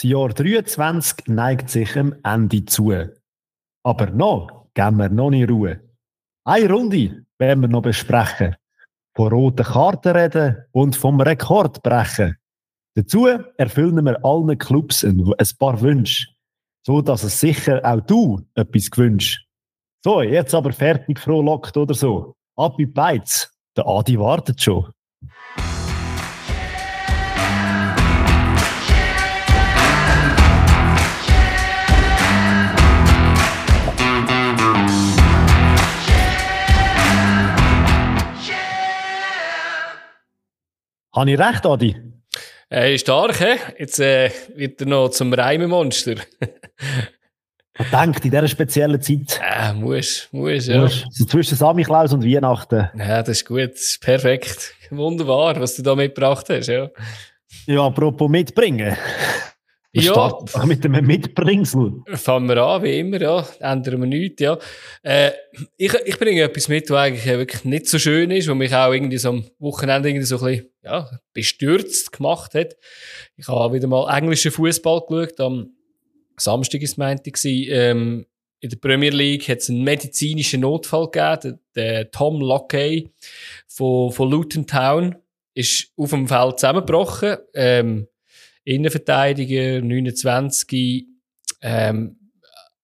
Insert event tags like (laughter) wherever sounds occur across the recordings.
Das Jahr 23 neigt sich am Ende zu. Aber noch geben wir noch nicht Ruhe. Eine Runde werden wir noch besprechen. Von roten Karten reden und vom Rekord brechen. Dazu erfüllen wir allen Clubs ein, paar Wünsche, so dass es sicher auch du etwas gewünscht. So, jetzt aber fertig frohlockt oder so. Ab in Beiz. Der Adi wartet schon. Habe ich recht, Adi? Äh, stark, hä? Jetzt äh, wird er noch zum Reimemonster. (laughs) Man denkt in dieser speziellen Zeit. Äh, muss, muss, ja. Muss. So zwischen Samichlaus und Weihnachten. Ja, das ist gut. Das ist perfekt. Wunderbar, was du da mitgebracht hast, ja. Ja, apropos mitbringen. Ja. Mit dem Mitbringsel. Fangen wir an, wie immer, ja. Ändern wir nichts, ja. Äh, ich, ich bringe etwas mit, was eigentlich wirklich nicht so schön ist, was mich auch irgendwie so am Wochenende irgendwie so ein bisschen, ja, bestürzt gemacht hat. Ich habe wieder mal englischen Fußball geschaut. Am Samstag ist es meinte ähm, in der Premier League hat es einen medizinischen Notfall gegeben. Der, der Tom Lockey von, von Luton Town ist auf dem Feld zusammengebrochen. Ähm, Innenverteidiger, 29, ähm,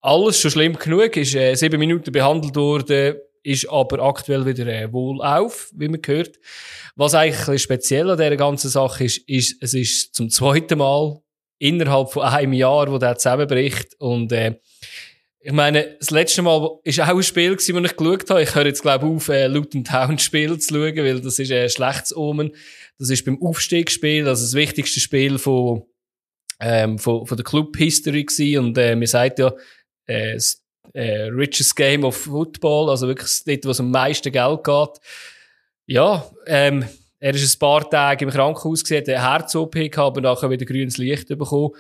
alles schon schlimm genug, ist äh, sieben Minuten behandelt worden, ist aber aktuell wieder äh, wohlauf, wie man hört. Was eigentlich speziell an dieser ganzen Sache ist, ist, es ist zum zweiten Mal innerhalb von einem Jahr, wo der zusammenbricht und äh, ich meine, das letzte Mal war auch ein Spiel, das ich geschaut habe. Ich höre jetzt, glaube ich, auf, äh, Luton Town Spiel zu schauen, weil das ist ein schlechtes Omen. Das ist beim Aufstiegsspiel, also das wichtigste Spiel von, ähm, von, von der Club History gewesen. Und, äh, man sagt ja, äh, das, äh, richest Game of Football, also wirklich dort, wo es am meisten Geld geht. Ja, ähm, er ist ein paar Tage im Krankenhaus gesehen, eine Herz-OP gehabt, aber nachher wieder grünes Licht bekommen.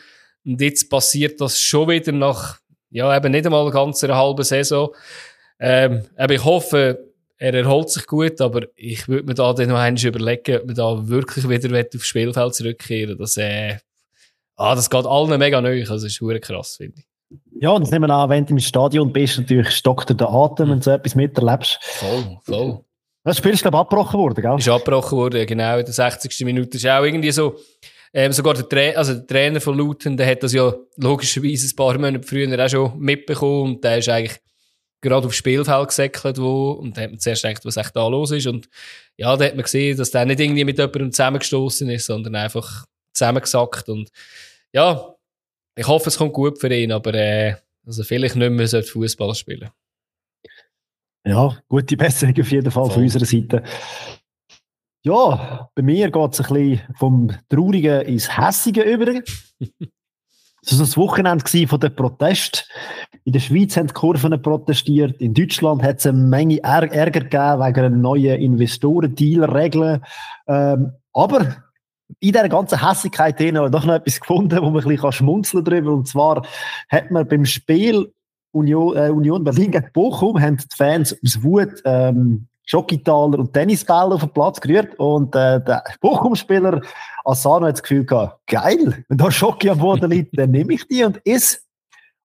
Und jetzt passiert das schon wieder nach, ja, eben nicht einmal eine ganze halbe Saison. Ähm, aber ich hoffe, er erholt sich gut, aber ich würde mir da dann noch einmal überlegen, ob man da wirklich wieder aufs Spielfeld zurückkehren Das, äh, ah, das geht allen mega neu. Also, das ist krass, finde ich. Ja, und das nehmen wir an, wenn du im Stadion bist, natürlich stockt der Atem, wenn du so etwas miterlebst. Voll, voll. Das Spiel ist, glaube ich, abgebrochen worden, gell? Ist abgebrochen worden, genau. In der 60. Minute ist auch irgendwie so, ähm, sogar der, Tra also der Trainer von Luton, der hat das ja logischerweise ein paar Monate früher auch schon mitbekommen und der ist eigentlich gerade aufs Spielfeld gesäckelt, wo, und da hat man zuerst gedacht, was echt da los ist. Und ja, da hat man gesehen, dass der nicht irgendwie mit jemandem zusammengestoßen ist, sondern einfach zusammengesackt. Und ja, ich hoffe, es kommt gut für ihn, aber äh, also vielleicht nicht mehr Fußball spielen. Ja, gute Besserung auf jeden Fall Voll. von unserer Seite. Ja, bei mir geht es ein bisschen vom Traurigen ins Hässige über. Das (laughs) war das Wochenende von den Protest. In der Schweiz haben die Kurven protestiert. In Deutschland hat es eine Menge Ärger gegeben wegen einer neuen Investoren-Deal-Regeln. Ähm, aber in dieser ganzen Hässigkeit habe ich noch etwas gefunden, wo man ein bisschen schmunzeln darüber Und zwar hat man beim Spiel Union, äh, Union Berlin gegen Bochum, haben die Fans aus Wut ähm, Schokitaler und Tennisbälle auf den Platz gerührt und äh, der Bochum-Spieler Asano hat das Gefühl gehabt, geil, wenn da Schoki am Boden liegt, dann nehme ich die und iss.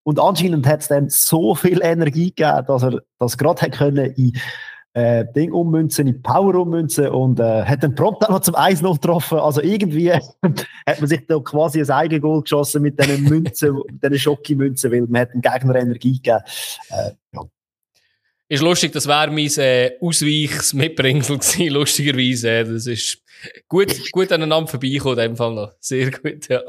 Und anscheinend hat es dann so viel Energie gegeben, dass er das gerade hätte können in äh, Ding ummünzen, in Power ummünzen und äh, hat dann prompt auch noch zum 1-0 getroffen. Also irgendwie (laughs) hat man sich da quasi ein Eigengoal geschossen mit diesen Münzen, (laughs) mit diesen Schocki-Münzen, weil man hat dem Gegner Energie gegeben. Äh, ja. Ist lustig, das wäre mein äh, Ausweichs-Mitbringsel (laughs) gewesen, lustigerweise. Das ist gut, gut aneinander vorbeikommen, in dem Fall noch. Sehr gut, ja.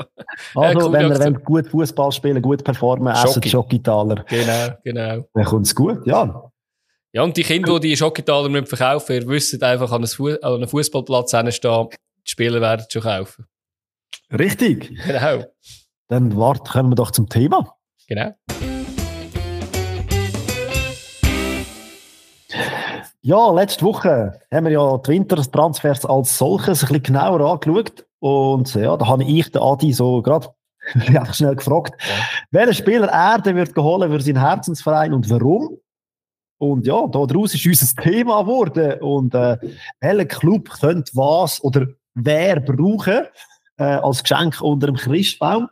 Also, äh, wenn wir gut Fußball spielen, gut performen, essen Schokitaler. Genau, genau. Dann kommt es gut, ja. Ja, und die Kinder, die die Schokitaler nicht verkaufen, ihr wisst einfach an einem Fußballplatz hinstehen, die Spieler werden schon kaufen. Richtig. Genau. Dann wart, kommen wir doch zum Thema. Genau. Ja, letzte Woche haben wir ja die Wintertransfers als solches ein bisschen genauer angeschaut. Und ja, da habe ich den Adi so gerade (laughs) schnell gefragt, ja. welcher Spieler er denn wird geholt für seinen Herzensverein und warum? Und ja, daraus ist unser Thema geworden. Und äh, welcher Club könnte was oder wer brauchen äh, als Geschenk unter dem Christbaum?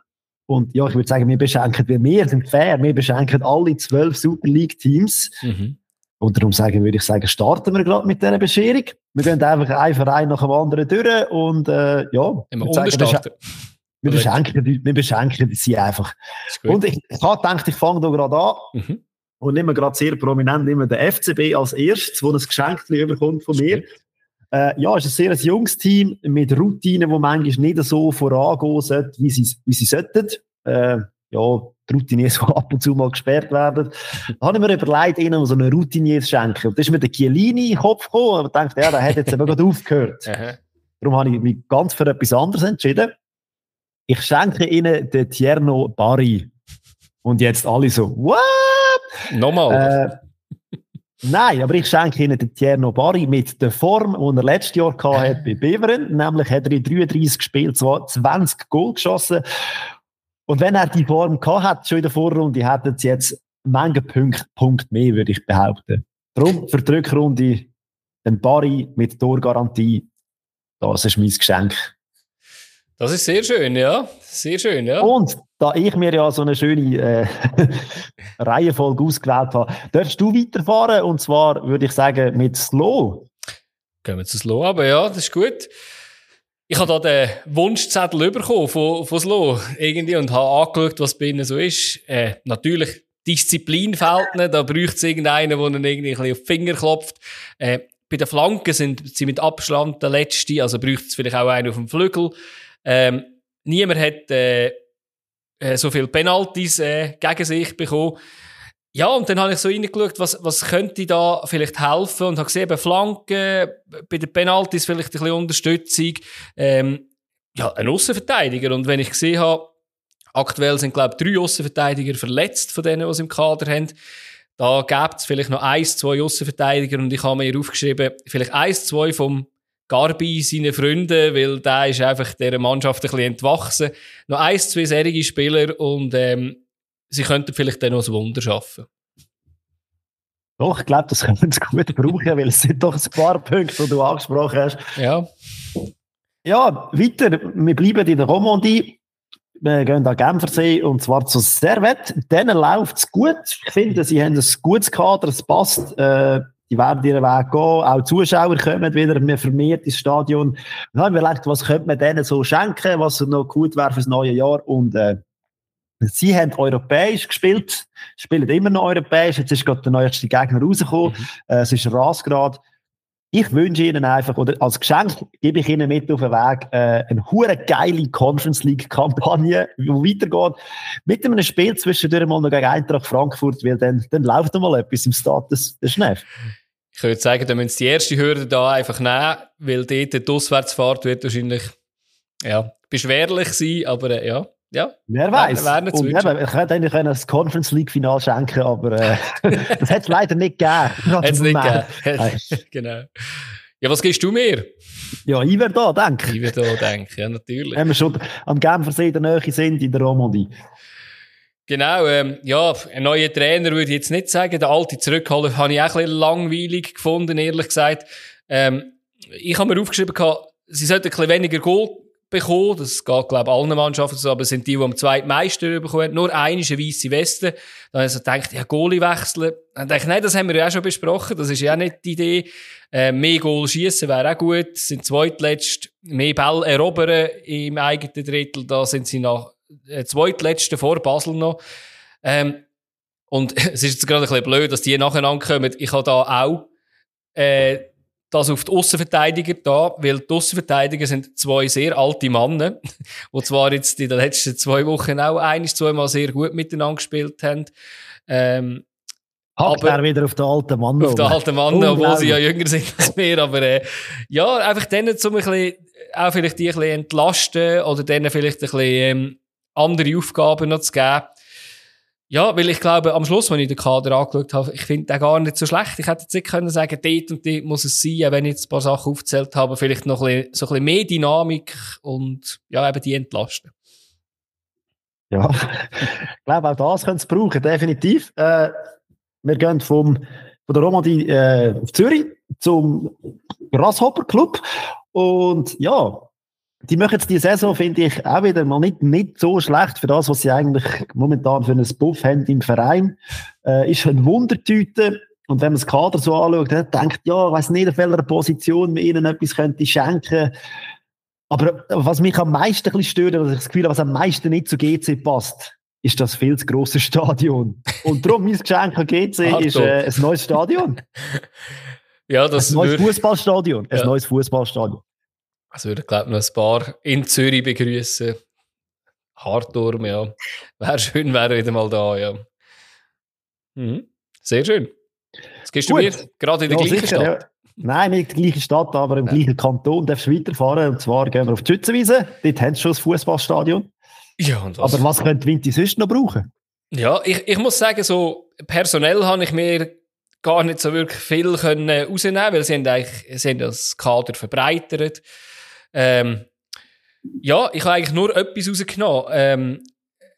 Und ja, ich würde sagen, wir beschenken, wir sind fair, wir beschenken alle zwölf Super League-Teams. Mhm. Und darum sagen, würde ich sagen, starten wir gerade mit dieser Bescherung. Wir gehen einfach einen Verein nach dem anderen durch und äh, ja. Wir, sagen, wir, beschenken, wir beschenken sie einfach. Und ich, ich habe gedacht, ich fange hier gerade an. Mhm. Und nehme gerade sehr prominent immer den FCB als erstes, wo ein Geschenk bekommt von mir. Äh, ja, es ist ein sehr junges Team mit Routinen, die manchmal nicht so vorangehen sollten, wie sie, wie sie sollten. Äh, ja, die Routiniers, (laughs) die ab und zu mal gesperrt werden. Da habe ich mir überlegt, ihnen so eine Routinier zu schenken. Und das ist mir der Chiellini in den Kopf gekommen und dachte, ja, der hat jetzt eben gerade (laughs) aufgehört. Darum habe ich mich ganz für etwas anderes entschieden. Ich schenke ihnen den Tierno Barry. Und jetzt alle so, what? Nochmal? Äh, nein, aber ich schenke ihnen den Tierno Barry mit der Form, die er letztes Jahr hatte bei Beveren. Nämlich hat er in 33 Spielen 20 Goal geschossen. Und wenn er die Form gehabt hat, schon in der Vorrunde, hätten sie jetzt Menge Punkte, Punkt mehr, würde ich behaupten. Darum für die Rückrunde den Barry mit Torgarantie. Das ist mein Geschenk. Das ist sehr schön, ja. Sehr schön, ja. Und da ich mir ja so eine schöne äh, (laughs) Reihenfolge ausgewählt habe, darfst du weiterfahren. Und zwar würde ich sagen mit Slow. Gehen wir zu Slow, aber ja, das ist gut. Ich habe da den Wunschzettel bekommen von, von Slow irgendwie und habe angeschaut, was bei ihnen so ist. Äh, natürlich, Disziplin fehlt nicht. Da braucht es irgendeinen, der ihnen irgendwie ein bisschen auf die Finger klopft. Äh, bei den Flanken sind sie mit Abstand der Letzte, also braucht es vielleicht auch einen auf dem Flügel. Ähm, niemand hat äh, äh, so viele Penalties äh, gegen sich bekommen. Ja, und dann habe ich so reingeschaut, was, was könnte da vielleicht helfen und habe gesehen, bei Flanken, bei den Penalties vielleicht ein bisschen Unterstützung, ähm, ja, ein Außenverteidiger. Und wenn ich gesehen habe, aktuell sind, glaube ich, drei Außenverteidiger verletzt von denen, die sie im Kader haben. Da gibt es vielleicht noch eins, zwei Außenverteidiger und ich habe mir hier aufgeschrieben, vielleicht eins, zwei vom Garbi, seine Freunde, weil der ist einfach dieser Mannschaft ein bisschen entwachsen. Noch eins, zwei serige Spieler und ähm, sie könnten vielleicht dann noch ein Wunder schaffen. Doch, ich glaube, das können sie gut brauchen, weil es sind doch ein paar Punkte, die du angesprochen hast. Ja. Ja, weiter. Wir bleiben in der Romandie. Wir gehen an Genfersee und zwar zu Servet. Denen läuft es gut. Ich finde, sie haben ein gutes Kader, es passt. Äh, die werden ihren Weg gehen. Auch Zuschauer kommen wieder mehr vermehrt ins Stadion. Dann haben wir gedacht, was könnte man denen so schenken, was noch gut wäre fürs neue Jahr. Und äh, sie haben europäisch gespielt, spielen immer noch europäisch. Jetzt ist gerade der neueste Gegner rausgekommen. Mhm. Äh, es ist Rasgrad. Ich wünsche Ihnen einfach, oder als Geschenk gebe ich Ihnen mit auf den Weg, äh, eine hure geile Conference League Kampagne, die weitergeht. Mit einem Spiel zwischendurch mal noch gegen Eintracht Frankfurt, weil dann, dann läuft noch mal etwas im Status des Schneef. Ich würde sagen, dann müssen die erste Hürde da einfach nehmen, weil dort die Auswärtsfahrt wird wahrscheinlich, ja, beschwerlich sein, aber äh, ja. Ja, wer weiß. Eben, ich hätte eigentlich das Conference League Final schenken, aber äh, (laughs) das hätte es leider nicht gegeben. Hat es nicht gegeben. (laughs) genau. Ja, was gibst du mir? Ja, ich werde da, denke ich. werde da, denke ja, natürlich. Wenn wir schon am Genfersee der Nähe sind, in der Romandie. Genau, ähm, ja, ein neuer Trainer würde ich jetzt nicht sagen. Der alte zurückholen habe ich auch ein bisschen langweilig gefunden, ehrlich gesagt. Ähm, ich habe mir aufgeschrieben, sie sollten ein bisschen weniger Goal bekommen. Das geht, glaube ich, allen Mannschaften so, aber es sind die, die am zweitmeisten bekommen Nur eine ist eine weisse Weste. Dann habe ich so gedacht, ja, Goalie wechseln. Dann dachte ich, nein, das haben wir ja auch schon besprochen. Das ist ja auch nicht die Idee. Äh, mehr Goal schießen wäre auch gut. Sind zweitletzt. Mehr Ball erobern im eigenen Drittel. Da sind sie noch äh, zweitletzte vor Basel noch. Ähm, und (laughs) es ist jetzt gerade ein bisschen blöd, dass die nacheinander kommen. Ich habe da auch, äh, das auf die Außenverteidiger da, weil die Außenverteidiger sind zwei sehr alte Männer, (laughs) die zwar jetzt in den letzten zwei Wochen auch ein, zweimal sehr gut miteinander gespielt haben. Ähm, Hackt aber, er wieder auf den alten Mann. Auf den alten Mann, obwohl sie ja jünger sind als wir. Aber äh, ja, einfach denen zum ein bisschen, auch vielleicht die ein bisschen entlasten oder denen vielleicht ein bisschen ähm, andere Aufgaben noch zu geben. Ja, weil ich glaube, am Schluss, wenn ich den Kader angeschaut habe, ich finde den gar nicht so schlecht. Ich hätte jetzt nicht können sagen, dort und dort muss es sein, wenn ich jetzt ein paar Sachen aufgezählt habe, vielleicht noch ein bisschen, so ein bisschen mehr Dynamik und ja, eben die entlasten. Ja, (laughs) ich glaube, auch das können sie brauchen, definitiv. Äh, wir gehen vom, von der Romandie äh, auf Zürich zum Grasshopper Club und ja, die machen jetzt die Saison, finde ich, auch wieder mal nicht, nicht so schlecht für das, was sie eigentlich momentan für einen Buff haben im Verein. Äh, ist eine Wundertüte. Und wenn man das Kader so anschaut, dann denkt, ja, ich weiss nicht, auf welcher Position man ihnen etwas könnte schenken. Aber was mich am meisten ein bisschen stört, was ich das Gefühl habe, was am meisten nicht zu GC passt, ist das viel zu grosse Stadion. Und darum mein Geschenk an GC (laughs) ist äh, ein neues Stadion. ja, das ein neues Fußballstadion. Ein ja. neues Fußballstadion. Also würde, glaube ich, noch ein paar in Zürich begrüßen. Hartturm, ja. Wäre schön, wäre wieder mal da, ja. Mhm. Sehr schön. Jetzt gehst du mir gerade in der ja, gleichen sicher, Stadt. Ja. Nein, nicht die gleiche Stadt, aber im ja. gleichen Kanton darfst du weiterfahren. Und zwar gehen wir auf die Schützenwiese. Dort haben sie schon das Fußballstadion. Ja, und was? Aber was könnte Winti sonst noch brauchen? Ja, ich, ich muss sagen, so personell habe ich mir gar nicht so wirklich viel können rausnehmen, weil sie haben eigentlich sie haben das Kader verbreitert. Ähm, ja, ich habe eigentlich nur etwas rausgenommen. Ähm,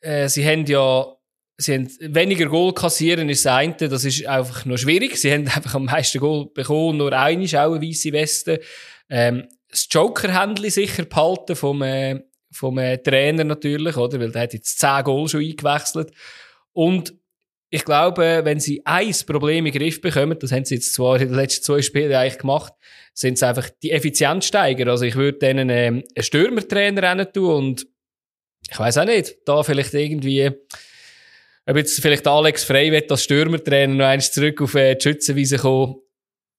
äh, sie haben ja sie haben weniger Goal kassieren ist das eine, das ist einfach noch schwierig. Sie haben (laughs) einfach am meisten Goal bekommen, nur eine ist auch eine weisse Weste. Ähm, das Joker-Händchen sicher behalten vom, äh, vom äh, Trainer natürlich, oder? Weil der hat jetzt 10 Goal schon eingewechselt. Und ich glaube, wenn sie ein Problem in den Griff bekommen, das haben sie jetzt zwar in den letzten zwei Spielen eigentlich gemacht, sind es einfach die Effizienzsteiger. Also ich würde denen ähm, einen Stürmertrainer rein tun und ich weiß auch nicht, da vielleicht irgendwie, ob jetzt vielleicht Alex Frey wird als Stürmertrainer noch eins zurück auf äh, die Schützenwiese kommen,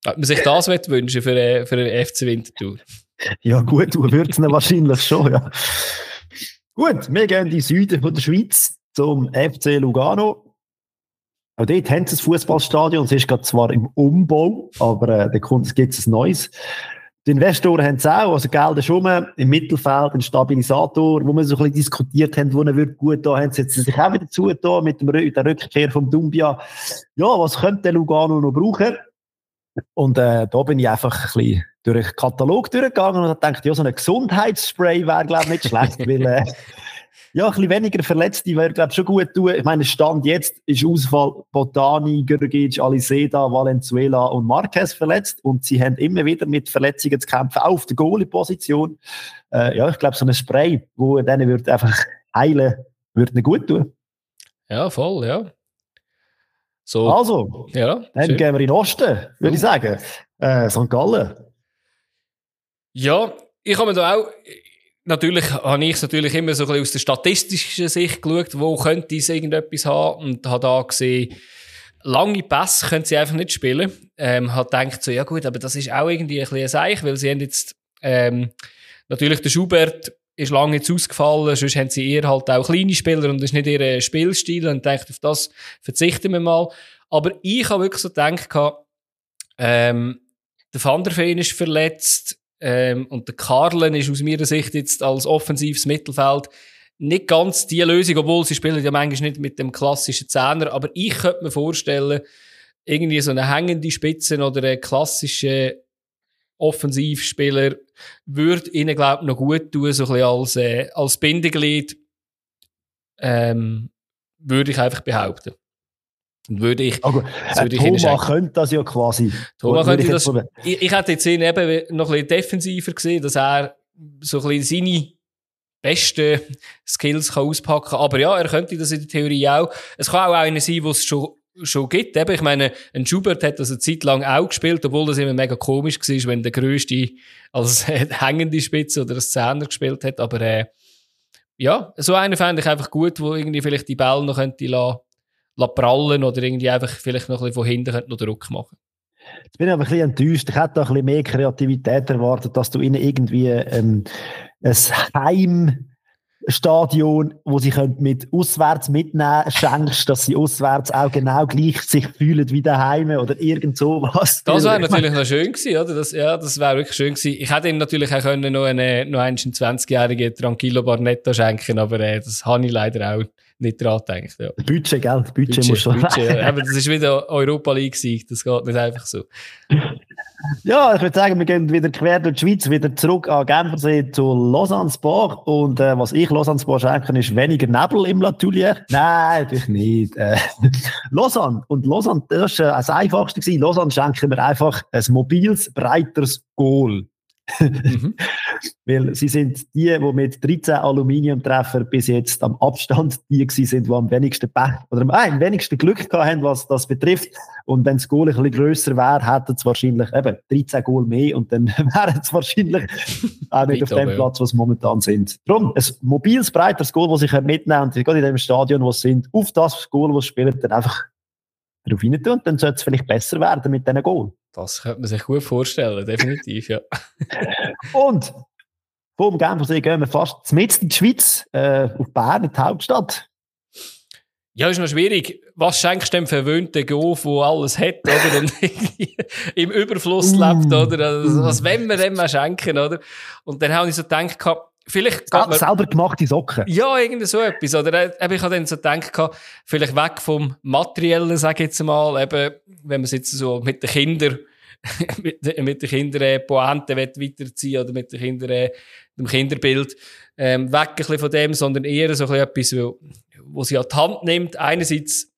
ob man sich das wünschen für, äh, für eine FC Wintertour. Ja gut, du würdest wahrscheinlich schon, ja. Gut, wir gehen in die Süden von der Schweiz zum FC Lugano. Auch dort haben sie ein Fußballstadion. Es ist gerade zwar im Umbau, aber äh, da gibt es ein neues. Die Investoren haben es auch, also Geld ist rum, im Mittelfeld ein Stabilisator, wo wir so ein bisschen diskutiert haben, wo er wird gut da haben sie sich auch wieder zugetan mit dem, der Rückkehr vom Dumbia. Ja, was könnte Lugano noch brauchen? Und äh, da bin ich einfach ein bisschen durch den Katalog durchgegangen und habe gedacht, ja, so ein Gesundheitsspray wäre, glaube ich, nicht schlecht, weil äh, ja, ein bisschen weniger Verletzte wäre, glaube ich, schon gut tun. Ich meine, Stand jetzt ist Ausfall Botani, Gergic, Aliseda, Valenzuela und Marquez verletzt und sie haben immer wieder mit Verletzungen zu kämpfen, auch auf der Goalie-Position. Äh, ja, ich glaube, so ein Spray, wo denen wird einfach heilen, würde ihnen gut tun. Ja, voll, ja. So, also, ja, dann schön. gehen wir in den Osten, würde ich sagen. Äh, St. Gallen. Ja, ich habe mir da auch, natürlich habe ich natürlich immer so ein bisschen aus der statistischen Sicht geschaut, wo könnte es irgendetwas haben und habe da gesehen, lange Pässe können sie einfach nicht spielen. Ähm, hat gedacht so, ja gut, aber das ist auch irgendwie ein bisschen ein Seich, weil sie haben jetzt, ähm, natürlich der Schubert ist lange jetzt ausgefallen, sonst haben sie eher halt auch kleine Spieler und das ist nicht ihr Spielstil und denkt, auf das verzichten wir mal. Aber ich habe wirklich so gedacht, ähm, der Van der Veen ist verletzt, ähm, und der Karlen ist aus meiner Sicht jetzt als offensives Mittelfeld nicht ganz die Lösung, obwohl sie spielen ja manchmal nicht mit dem klassischen Zehner, aber ich könnte mir vorstellen, irgendwie so eine hängende Spitze oder ein klassischer Offensivspieler würde ihnen, glaube ich, noch gut tun, so ein bisschen als, äh, als Bindeglied, ähm, würde ich einfach behaupten. Würde ich, also, würde äh, ich Thomas könnte das ja quasi. Thomas könnte ich das, ich, ich hätte jetzt ihn eben noch ein bisschen defensiver gesehen, dass er so ein bisschen seine besten Skills kann auspacken kann. Aber ja, er könnte das in der Theorie auch. Es kann auch einer sein, was es schon, schon gibt. Eben, ich meine, ein Schubert hat das eine Zeit lang auch gespielt, obwohl das immer mega komisch war, wenn der Größte als (laughs) hängende Spitze oder als Zehner gespielt hat. Aber, äh, ja, so einen fände ich einfach gut, wo irgendwie vielleicht die Bälle noch könnte lassen prallen oder irgendwie einfach vielleicht noch ein bisschen von hinten noch Druck machen. Jetzt bin ich aber ein bisschen enttäuscht. Ich hätte da ein bisschen mehr Kreativität erwartet, dass du ihnen irgendwie ähm, ein Heimstadion, wo sie mit auswärts mitnehmen schenkst, dass sie auswärts auch genau gleich sich fühlen wie daheim oder irgend sowas. Das wäre (laughs) natürlich noch schön gewesen, oder? Das, ja, das wäre wirklich schön gewesen. Ich hätte ihnen natürlich auch können noch, eine, noch einen 20-jährigen Tranquillo Barnetto schenken, aber äh, das habe ich leider auch nicht dran gedacht. Ja. Budget, gell? Budget, Budget muss schon Budget, ja. Aber das ist wieder Europa League das geht nicht einfach so. Ja, ich würde sagen, wir gehen wieder quer durch die Schweiz, wieder zurück an Genfersee zu Lausanne Sport. Und äh, was ich Lausanne Sport schenken, ist weniger Nebel im Latulier. Nein, natürlich nicht. Äh, (laughs) Lausanne. Und Lausanne, das war äh, das Einfachste. Gewesen. Lausanne schenken wir einfach ein mobiles, breiteres Goal. mhm. (laughs) Weil sie sind die, die mit 13 Aluminiumtreffer bis jetzt am Abstand die sind, die am wenigsten Pech oder am, äh, am wenigsten Glück haben, was das betrifft. Und wenn das Goal ein bisschen grösser wäre, hätten es wahrscheinlich eben 13 Goal mehr und dann (laughs) wären es wahrscheinlich auch nicht auf dem ja. Platz, wo sie momentan sind. Darum, ein mobiles, breiteres Goal, das sie mitnehmen und gerade in dem Stadion, wo sie sind, auf das Goal, das sie spielen, dann einfach darauf rein tun und dann sollte es vielleicht besser werden mit diesen Goal. Das könnte man sich gut vorstellen, definitiv, ja. (laughs) und vom Genfersee gehen wir fast mitten in die Schweiz, äh, auf Bern, die Hauptstadt. Ja, ist noch schwierig. Was schenkst du dem verwöhnten Gof, der alles hat, oder? Und (laughs) im Überfluss lebt, oder? Also, was wollen wir dem mal schenken, oder? Und dann habe ich so gedacht, vielleicht Sel man, selber gemachte Socken. Ja, irgendwie so etwas, oder? Ich habe dann so gedacht, vielleicht weg vom Materiellen, sage ich jetzt mal, eben, wenn man es jetzt so mit den Kindern (laughs) mit, mit den Kindern äh, Pointe weiterziehen oder mit den Kindern äh, dem Kinderbild ähm, weg ein bisschen von dem, sondern eher so ein bisschen etwas, wo, wo sie an die Hand nimmt. Einerseits,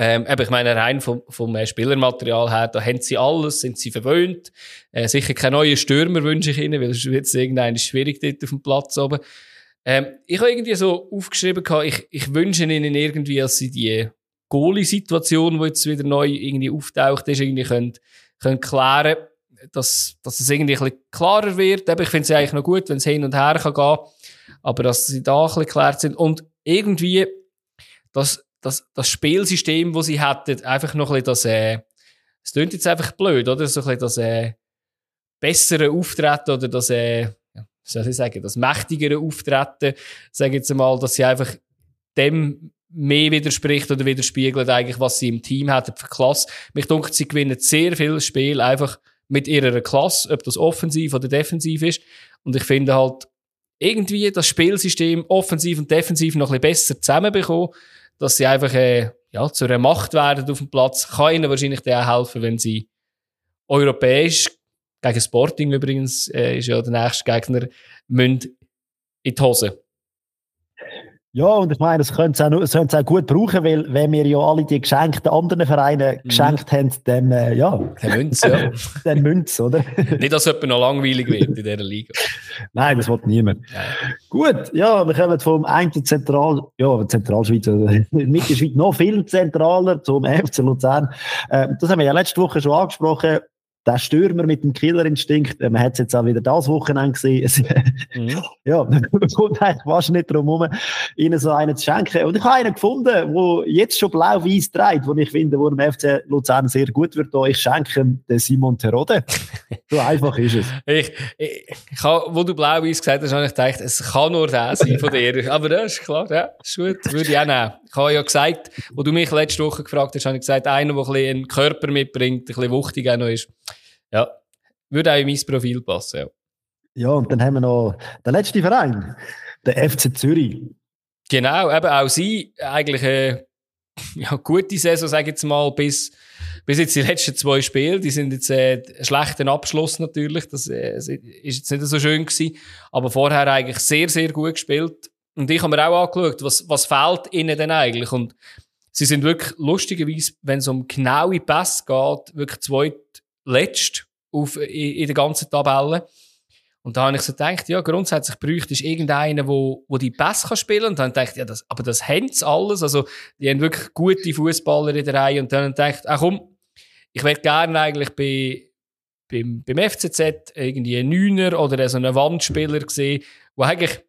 ähm, eben, ich meine, rein vom, vom äh, Spielermaterial her, da haben sie alles, sind sie verwöhnt. Äh, sicher keine neuen Stürmer wünsche ich ihnen, weil es wird irgendeine schwierig dort auf dem Platz oben. Ähm, ich habe irgendwie so aufgeschrieben, ich, ich wünsche ihnen irgendwie, dass sie die Goalie-Situation, die jetzt wieder neu irgendwie auftaucht ist, irgendwie können können klären dass, dass es irgendwie ein bisschen klarer wird. ich finde es eigentlich noch gut, wenn es hin und her kann gehen aber dass sie da ein bisschen geklärt sind. Und irgendwie das, das, das Spielsystem, das sie hätten, einfach noch ein bisschen das, äh, es klingt jetzt einfach blöd, oder? So ein bisschen das äh, bessere Auftreten oder das, äh, soll ich sagen, das mächtigere Auftreten, sage jetzt mal, dass sie einfach dem mehr widerspricht oder widerspiegelt eigentlich, was sie im Team haben für Klasse. Mich denke, sie gewinnen sehr viel Spiel einfach mit ihrer Klasse, ob das offensiv oder defensiv ist. Und ich finde halt, irgendwie das Spielsystem offensiv und defensiv noch ein bisschen besser zusammenbekommen, dass sie einfach äh, ja, zu einer Macht werden auf dem Platz. Kann ihnen wahrscheinlich auch helfen, wenn sie europäisch, gegen Sporting übrigens, äh, ist ja der nächste Gegner, müssen in die Hose. Ja, und ich meine, das können sie auch, auch gut brauchen, weil wenn wir ja alle die Geschenke anderen Vereinen mhm. geschenkt haben, dann, äh, ja. Dann Münz, ja. (laughs) dann Münz, oder? (laughs) Nicht, dass es noch langweilig wird in dieser Liga. (laughs) Nein, das will niemand. Ja. Gut, ja, wir kommen vom einen Zentral, ja, Zentralschweiz, Mittelschweiz noch viel zentraler zum FC Luzern. Äh, das haben wir ja letzte Woche schon angesprochen der Stürmer mit dem Killerinstinkt, man hat es jetzt auch wieder das Wochenende gesehen. mhm. (laughs) Ja, man (laughs) kommt eigentlich fast nicht drum herum, ihnen so einen zu schenken. Und ich habe einen gefunden, der jetzt schon blau-weiß trägt, den ich finde, wo dem FC Luzern sehr gut wird. Ich schenke ihm den Simon Terode. so (laughs) einfach ist es. Ich, ich, ich habe, wo du blau-weiß gesagt hast, habe ich gedacht, es kann nur der sein von dir. Aber das ist klar, ja, ist gut, würde ich auch nehmen. Ich habe ja gesagt, wo du mich letzte Woche gefragt hast, habe ich gesagt, einer, der ein bisschen einen Körper mitbringt, ein bisschen wuchtig auch noch ist. Ja, würde auch in mein Profil passen, ja. Ja, und dann haben wir noch den letzten Verein, der FC Zürich. Genau, eben auch sie eigentlich eine (laughs) ja, gute Saison, sage ich jetzt mal, bis, bis jetzt die letzten zwei Spiele. Die sind jetzt äh, schlechten Abschluss natürlich, das äh, ist jetzt nicht so schön gewesen, aber vorher eigentlich sehr, sehr gut gespielt. Und ich habe mir auch angeschaut, was, was fehlt ihnen denn eigentlich und sie sind wirklich lustigerweise, wenn es um genaue Pässe geht, wirklich zweit letzt auf, in, in der ganzen Tabelle. Und da habe ich so gedacht, ja, grundsätzlich bräuchte ich irgendeinen, wo, wo die Pässe kann spielen kann. Und dann dachte ich, ja, das, aber das haben sie alles. Also, die haben wirklich gute Fußballer in der Reihe. Und dann dachte ich, ach komm, ich wäre gerne eigentlich bei, beim, beim FCZ irgendwie einen Neuner oder so einen Wandspieler gesehen, der eigentlich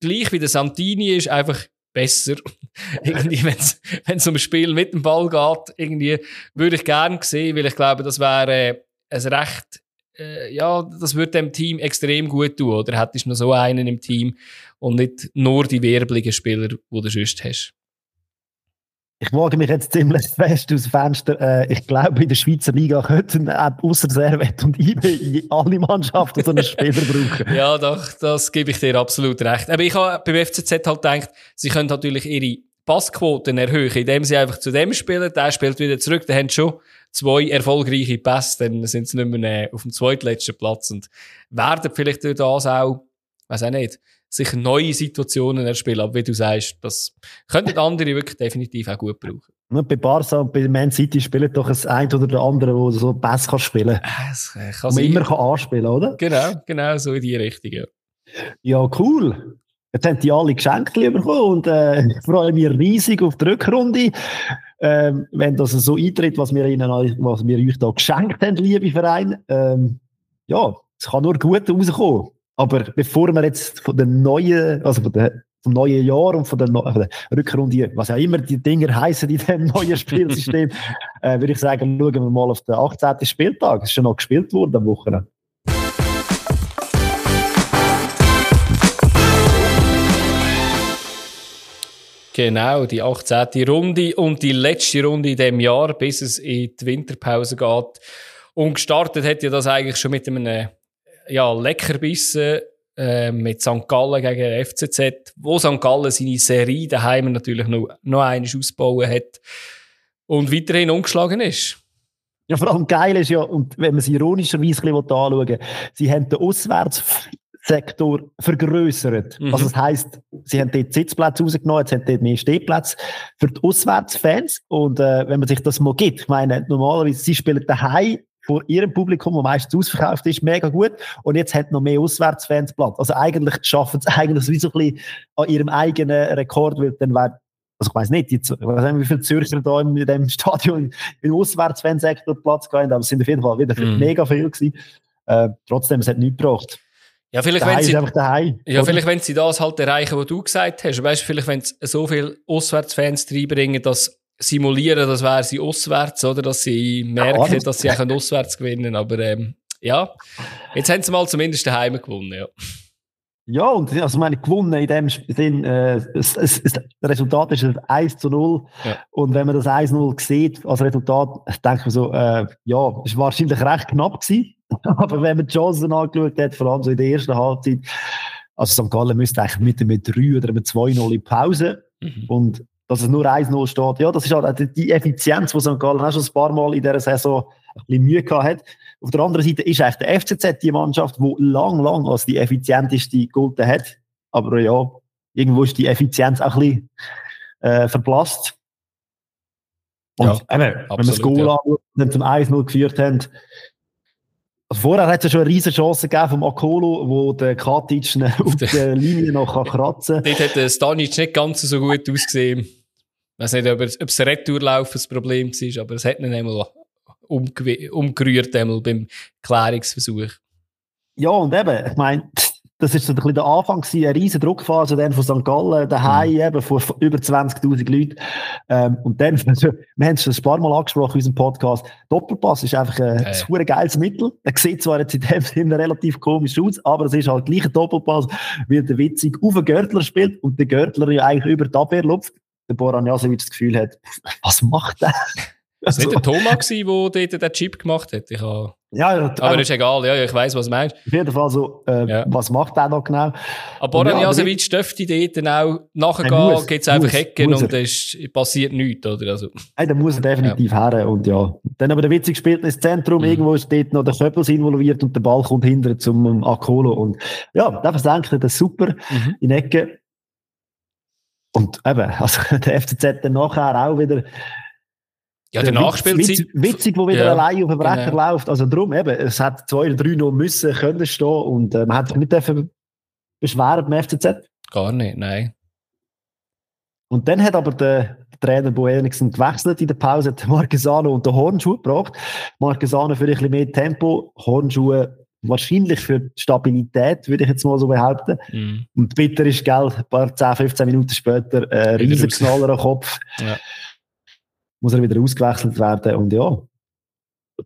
gleich wie der Santini ist, einfach besser. (laughs) irgendwie, wenn es um ein Spiel mit dem Ball geht, irgendwie würde ich gerne sehen, weil ich glaube, das wäre äh, ein recht, äh, ja, das würde dem Team extrem gut tun. Oder hättest du noch so einen im Team und nicht nur die werblichen Spieler, die du sonst hast. Ich wage mich jetzt ziemlich (laughs) fest aus dem Fenster. Äh, ich glaube, in der Schweizer Liga könnten außer Servet und IB alle Mannschaften so einen (laughs) Spieler brauchen. Ja, doch, das gebe ich dir absolut recht. Aber ich habe beim FCZ halt gedacht, sie können natürlich ihre Passquoten erhöhen, indem sie einfach zu dem spielen, der spielt wieder zurück, dann haben schon zwei erfolgreiche Pässe, dann sind sie nicht mehr auf dem zweitletzten Platz und werden vielleicht durch das auch, weiß auch nicht, sich neue Situationen erspielen. Aber wie du sagst, das könnten andere wirklich definitiv auch gut brauchen. Bei Barca und bei Man City spielt doch ein ein oder der andere, wo so Pass kann spielen kann. Das äh, kann Man immer kann anspielen oder? Genau, genau, so in die Richtung, ja. Ja, cool. Jetzt haben die alle Geschenke bekommen und äh, (laughs) ich freue mich riesig auf die Rückrunde. Ähm, wenn das so eintritt, was wir, Ihnen, was wir euch da geschenkt haben, liebe Verein. Ähm, ja, es kann nur gut rauskommen. Aber bevor wir jetzt von der neuen, also von der, vom neuen Jahr und von der, von der Rückrunde, was ja immer die Dinger heißen in dem neuen Spielsystem, (laughs) äh, würde ich sagen, schauen wir mal auf den 18. Spieltag. Es ist schon noch gespielt worden am Wochenende. Genau, die 18. Runde und die letzte Runde in dem Jahr, bis es in die Winterpause geht. Und gestartet hat ja das eigentlich schon mit einem ja, Leckerbissen äh, mit St. Gallen gegen den FCZ, wo St. Gallen seine Serie daheim natürlich noch, noch einmal ausbauen hat und weiterhin ungeschlagen ist. Ja, vor allem geil ist ja, und wenn man es ironischerweise ein bisschen anschauen sie haben den Auswärtssektor vergrößert. Mhm. Also das heisst, sie haben dort Sitzplätze rausgenommen, jetzt haben dort mehr Stehplätze für die Auswärtsfans. Und äh, wenn man sich das mal gibt, ich meine, normalerweise, sie spielen daheim vor ihrem Publikum, das meistens ausverkauft ist, mega gut. Und jetzt haben noch mehr Auswärtsfans Platz. Also eigentlich schaffen sie (laughs) eigentlich wie so ein bisschen an ihrem eigenen Rekord, weil dann wäre also ich weiß nicht, die, ich weiß nicht, wie viele Zürcher da in dem (laughs) Stadion im Auswärtsfansektor Platz gehabt haben, aber es sind auf jeden Fall wieder Mhm. mega viel gewesen. Äh, trotzdem, es hat nichts gebracht. Ja, vielleicht Daheim wenn sie, einfach daheim. ja, oder? vielleicht wenn sie das halt erreichen, was du gesagt hast. Weißt vielleicht wenn sie so viele Auswärtsfans reinbringen, dass simulieren, das wäre sie auswärts, oder? Dass sie merken, Ja. dass sie auch auswärts gewinnen. Aber ähm, ja, jetzt haben sie mal zumindest daheim gewonnen, ja. Ja, und also, meine, gewonnen in dem Sinn, äh, es, es, es, das Resultat ist ein 1 zu 0. Ja. Und wenn man das 1-0 sieht als Resultat, denke ich mir so, äh, ja, es war wahrscheinlich recht knapp gewesen. (laughs) Aber wenn man die Chancen angeschaut hat, vor allem so in der ersten Halbzeit, also St. Gallen müsste eigentlich mit, mit 3 oder mit 2-0 in Pause. Mhm. Und dass es nur 1-0 steht, ja, das ist halt die Effizienz, die St. Gallen auch schon ein paar Mal in dieser Saison ein bisschen Mühe gehabt hat. Auf der anderen Seite ist eigentlich der FCZ die Mannschaft, die lang, lang als die effizienteste gegolten hat. Aber ja, irgendwo ist die Effizienz auch ein bisschen äh, verblasst. Und Ja, eben, wenn man das Goal ja. anschaut, dann zum 1-0 geführt haben, also vorher hat es ja schon eine riesige Chance gegeben vom Akolo, wo der Katic auf der- Linie noch kann kratzen kann. Dort hat der Stanic nicht ganz so gut ausgesehen. Ich weiß nicht, ob, das Retourlauf das Problem war, aber es hat ihn einmal umgerührt einmal beim Klärungsversuch. Ja, und eben, ich meine, das ist so ein bisschen der Anfang gewesen, eine riesen Druckphase dann von St. Gallen, daheim Mhm. eben, vor über 20.000 Leuten. Ähm, und dann, also, (laughs) wir haben es schon ein paar Mal angesprochen in unserem Podcast, Doppelpass ist einfach ein, ein ja. super geiles Mittel. Er sieht zwar jetzt in dem (laughs) Sinne relativ komisch aus, aber es ist halt gleich ein Doppelpass, weil der Witzig auf den Görtler spielt und der Görtler ja eigentlich über die Abwehr lupft. Der Boran Jasevic das Gefühl hat, (laughs) was macht der? Das war Also, nicht der Thomas, gewesen, der dort den Chip gemacht hat. Ich habe, ja, ja, aber ist egal, ja, ja, ich weiss, was du meinst. auf jeden Fall so, äh, Ja. was macht der noch genau? Aber Boran Ja, dürfte dort dann auch Er nachgehen, gibt es einfach Ecken und er. es passiert nichts, oder? Also, Hey, da muss er definitiv her. Und ja. Dann aber der Witzig spielt ins Zentrum, Mhm. irgendwo ist dort noch der Köppels involviert und der Ball kommt hinterher zum Akolo. Und ja, der versenkt er das super mhm. in Ecke. Und eben, (laughs) also der FCZ dann nachher auch wieder. Ja, der Nachspielzeit. Witz- Witzig, wo wieder Ja, allein auf dem Brecher genau. läuft. Also drum eben, es hat 2 oder 3 noch müssen können stehen und äh, man hat sich nicht dürfen beschweren beim FCZ. Gar nicht, nein. Und dann hat aber der Trainer Bo Henriksen gewechselt in der Pause, hat Marquesano und den Hornschuh gebracht. Marquesano für ein bisschen mehr Tempo, Hornschuhe wahrscheinlich für Stabilität, würde ich jetzt mal so behaupten. Mhm. Und bitter ist, gell, ein paar 10, 15 Minuten später, äh, riesen. Knaller am Kopf. Ja. Muss er wieder ausgewechselt werden und ja.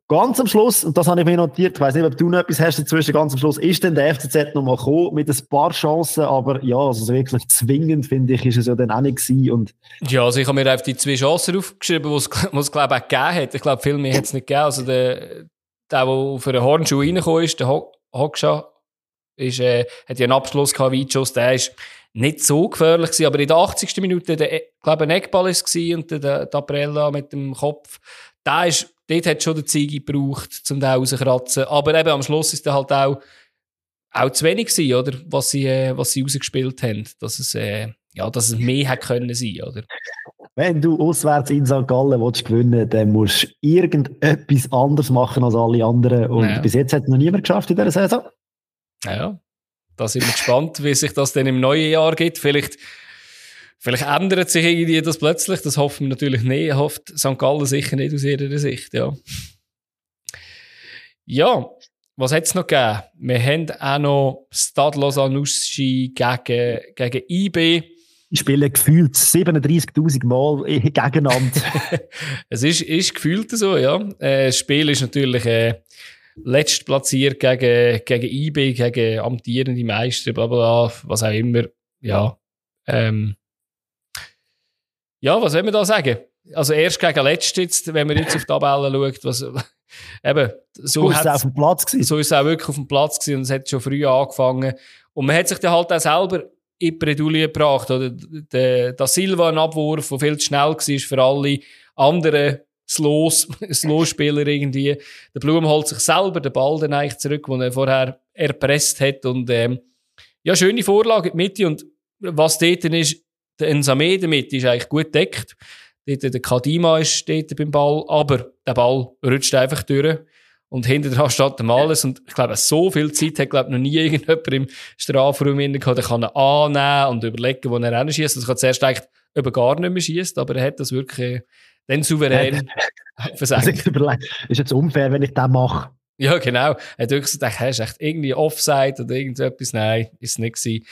Ganz am Schluss, und das habe ich mir notiert, ich weiß nicht, ob du noch etwas hast dazwischen, ganz am Schluss ist dann der FCZ nochmal gekommen mit ein paar Chancen, aber ja, also so wirklich zwingend, finde ich, ist es ja dann auch nicht gewesen und Ja, also ich habe mir einfach die zwei Chancen aufgeschrieben, die es, (laughs) glaube ich, auch gegeben hat. Ich glaube, viel mehr hat es nicht gegeben. Also der, der, der auf einen Hornschuh reingekommen ist, der Ho- Hoxha, ist, äh, hat ja einen Abschluss gehabt, Weitschuss, der ist nicht so gefährlich gewesen, aber in der 80. Minute, der, ich glaube, ein Eckball ist es und der, der Taprella mit dem Kopf, der ist, dort hat schon der Ziege gebraucht, um den rauszukratzen. Aber eben am Schluss ist der halt auch, auch zu wenig gewesen, oder? Was sie, äh, was sie rausgespielt haben. Dass es, äh, ja, dass es mehr hätte können sein, oder? wenn du auswärts in St. Gallen willst gewinnen dann musst du irgendetwas anderes machen als alle anderen. Und ja. bis jetzt hat noch niemand geschafft in dieser Saison. Ja, da sind wir gespannt, wie sich das dann im neuen Jahr geht. Vielleicht, vielleicht ändert sich irgendwie das plötzlich. Das hoffen wir natürlich nicht. Hofft St. Gallen sicher nicht aus ihrer Sicht, ja. Ja, was hat es noch gegeben? Wir haben auch noch Stade Lausanne-Uschi gegen, gegen IB. Die spielen gefühlt 37.000 Mal (laughs) gegeneinander. es ist, ist gefühlt so, ja. Äh, das Spiel ist natürlich äh, letztplatziert gegen, gegen IB, gegen amtierende Meister, bla bla, was auch immer. Ja. Ähm, ja, was soll man da sagen? Also erst gegen letzt jetzt, wenn man jetzt auf die Tabelle schaut, was, (laughs) eben, so, so ist es auf dem Platz gewesen. So ist es auch wirklich auf dem Platz gewesen und es hat schon früh angefangen. Und man hat sich dann halt auch selber in die Bredouille gebracht, oder? Der, der Silva, ein Abwurf, der viel zu schnell war für alle anderen Slow-Spieler (laughs) irgendwie. Der Blum holt sich selber den Ball dann eigentlich zurück, den er vorher erpresst hat und, ähm, ja, schöne Vorlage in die Mitte und was dort ist, der Ensame in der Mitte ist eigentlich gut deckt. Dort, der Kadima ist dort beim Ball, aber der Ball rutscht einfach durch. Und hinter dran steht der Males. Und ich glaube, so viel Zeit hat, glaube noch nie (laughs) irgendjemand im Strafraum gehabt. Der kann ihn annehmen und überlegen, wo er hinschießt. Also, er kann zuerst eigentlich über gar nicht mehr schießt, aber er hat das wirklich äh, dann souverän versagt. (laughs) Also ist jetzt unfair, wenn ich das mache. Ja, genau. Er hat wirklich gedacht, hast du echt irgendwie Offside oder irgendetwas? Nein, ist es nicht gewesen.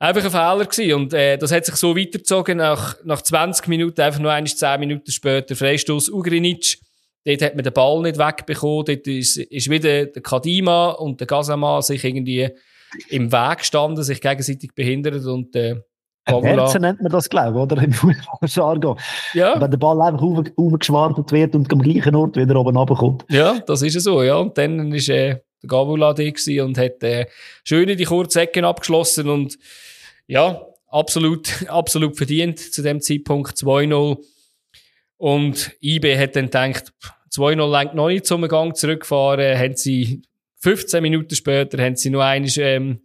Einfach ein Fehler gewesen. Und, äh, das hat sich so weitergezogen. Nach, nach 20 Minuten, einfach nur ein, 10 Minuten später, Freistoß Ugrinic. Dort hat man den Ball nicht wegbekommen. Dort ist, ist wieder der Kadima und der Gazama sich irgendwie im Weg gestanden, sich gegenseitig behindert und, äh, Herzen nennt man das, glaube ich, oder? (laughs) Im Jargon. Ja. Wenn der Ball einfach aufgeschwartet wird und am gleichen Ort wieder oben runterkommt. Ja, das ist so, ja. Und dann ist äh, der Gavula da und hat äh, schön in die kurzen Ecken abgeschlossen und ja, absolut, (laughs) absolut verdient zu dem Zeitpunkt 2-0. Und IB hat dann gedacht, 2-0 lenkt noch nicht zum Gang zurückfahren, haben sie 15 Minuten später haben sie noch einmal, ähm,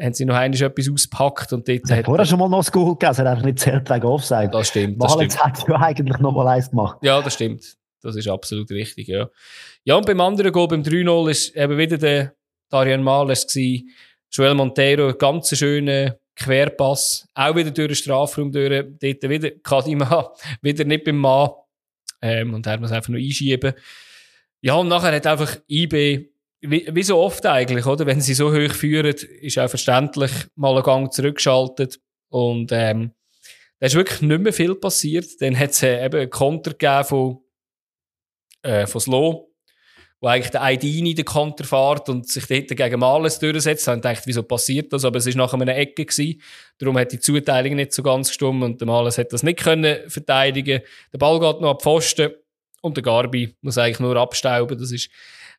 haben sie noch einmal etwas ausgepackt und dort hat... Vorher schon mal noch das Goal gegeben, es hat einfach nicht zählt wegen Offside. Das stimmt, das Malens stimmt. hat ja eigentlich noch mal eins gemacht. Ja, das stimmt. Das ist absolut richtig, ja. Ja, und beim anderen Goal, beim 3-0, ist eben wieder der Darian Males gewesen. Joel Monteiro, ganz schöner Querpass, auch wieder durch den Strafraum durch, dort wieder Kadima, (laughs) wieder nicht beim Mann. Ähm, und er muss einfach nur einschieben. Ja, und nachher hat einfach IB wie, wie so oft eigentlich, oder? Wenn sie so hoch führen, ist auch verständlich mal einen Gang zurückgeschaltet. Und, ähm, da ist wirklich nicht mehr viel passiert. Dann hat es äh, eben einen Konter gegeben von, äh, von Slow, wo eigentlich der Aidini den Konter fährt und sich dort gegen Males durchsetzt. Und dachte, wieso passiert das? Aber es war nach einer Ecke gewesen. Darum hat die Zuteilung nicht so ganz gestimmt und der Males hat das nicht können verteidigen. Der Ball geht noch ab Pfosten und der Garbi muss eigentlich nur abstauben. Das ist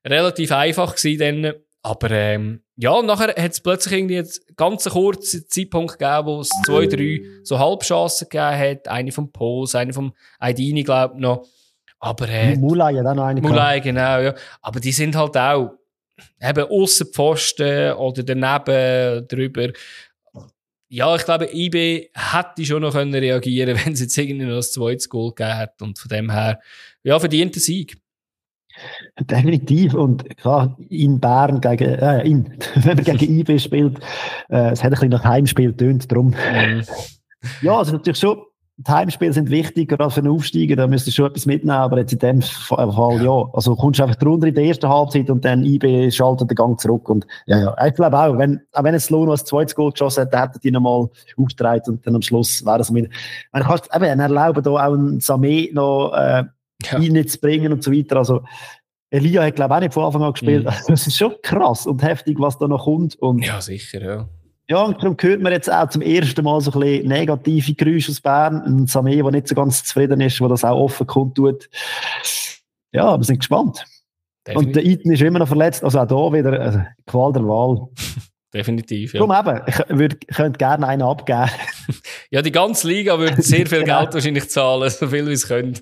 relativ einfach gewesen dann. Aber ähm, ja, und nachher hat es plötzlich irgendwie einen ganz kurzen Zeitpunkt gegeben, wo es zwei, drei so Halbchancen gegeben hat. Eine vom Pos, eine vom Aidini, glaube ich, noch. Aber, äh, Mulai hat auch noch eine Mulai, genau, ja. Aber die sind halt auch eben aussen Pfosten oder daneben, drüber. Ja, ich glaube, IB hätte schon noch können reagieren (laughs) wenn es jetzt irgendwie noch das zweite Goal gegeben hat. Und von dem her, ja, verdienter Sieg. (laughs) Definitiv. Und klar, in Bern gegen, äh, in, (laughs) wenn man gegen IB spielt, äh, es hat ein bisschen nach Heimspiel tönt drum. Mhm. (laughs) Ja, also natürlich schon, die Heimspiele sind wichtiger als für einen Aufsteiger, da müsstest du schon etwas mitnehmen, aber jetzt in dem Fall, ja. Also kommst du einfach drunter in der ersten Halbzeit und dann IB schaltet den Gang zurück und, ja, ja. Ich glaube auch, wenn, auch wenn es Lono als zweites Goal geschossen hätte, hätte die nochmal aufgetragen und dann am Schluss wäre es mit, man kann, eben, erlauben da auch ein Samé noch, äh, ja. reinzubringen und so weiter. Also, Elia hat, glaube ich, auch nicht von Anfang an gespielt. Mhm. (laughs) Das ist schon krass und heftig, was da noch kommt. Und ja, sicher, ja. Ja, und darum hört man jetzt auch zum ersten Mal so ein bisschen negative Geräusche aus Bern. Ein Samé, der nicht so ganz zufrieden ist, der das auch offen kundtut. Ja, wir sind gespannt. Definitiv. Und der Eiten ist immer noch verletzt, also auch da wieder äh, Qual der Wahl. (laughs) Definitiv, ja. Darum eben, ich, würd, könnte gerne einen abgeben. (laughs) ja, die ganze Liga würde sehr viel (laughs) Geld wahrscheinlich zahlen, so viel wie es könnte.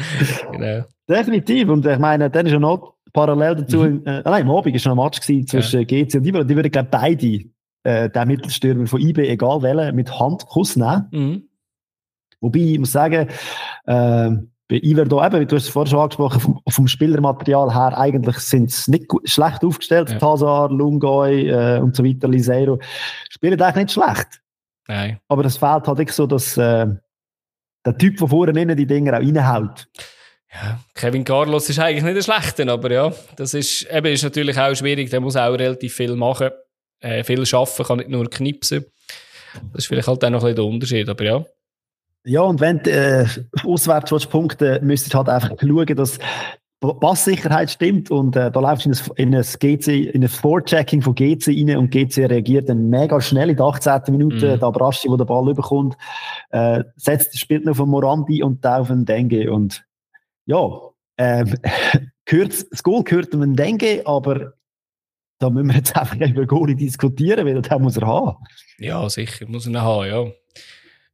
(laughs) genau. Definitiv, und ich meine, dann ist ja noch parallel dazu, mhm. äh, nein, im Abend war schon ein Match zwischen ja. GC und IBE, die würden, glaube beide äh, den Mittelstürmer von IB, egal welchen, mit Handkuss nehmen. Mhm. Wobei, ich muss sagen, äh, bei Iverdo eben, du hast es vorhin schon angesprochen, vom, vom Spielermaterial her, eigentlich sind sie nicht gut, schlecht aufgestellt. Ja. Tazar, Lungoy äh, und so weiter, Liseiro, spielen eigentlich nicht schlecht. Nein. Aber es fehlt halt echt so, dass äh, der Typ, der vorne innen die Dinger auch reinhaut. Ja, Kevin Carlos ist eigentlich nicht der Schlechte, aber ja, das ist, eben, ist natürlich auch schwierig. Der muss auch relativ viel machen, äh, viel arbeiten, kann nicht nur knipsen. Das ist vielleicht halt auch noch ein bisschen der Unterschied, aber ja. Ja, und wenn du äh, auswärts punkten müsstest du halt einfach schauen, dass Passsicherheit stimmt und äh, da läufst du in ein, in ein GC, in ein Vorchecking von GC rein und GC reagiert dann mega schnell in der 18. Minute, mm. da Braschi, wo der Ball überkommt, äh, setzt, spielt noch von Morandi und da auf den Dengue und ja, ähm, (laughs) gehört, das Goal gehört dem Dengue, aber da müssen wir jetzt einfach über Goalie diskutieren, weil da muss er haben. Ja, sicher, muss er haben, ja.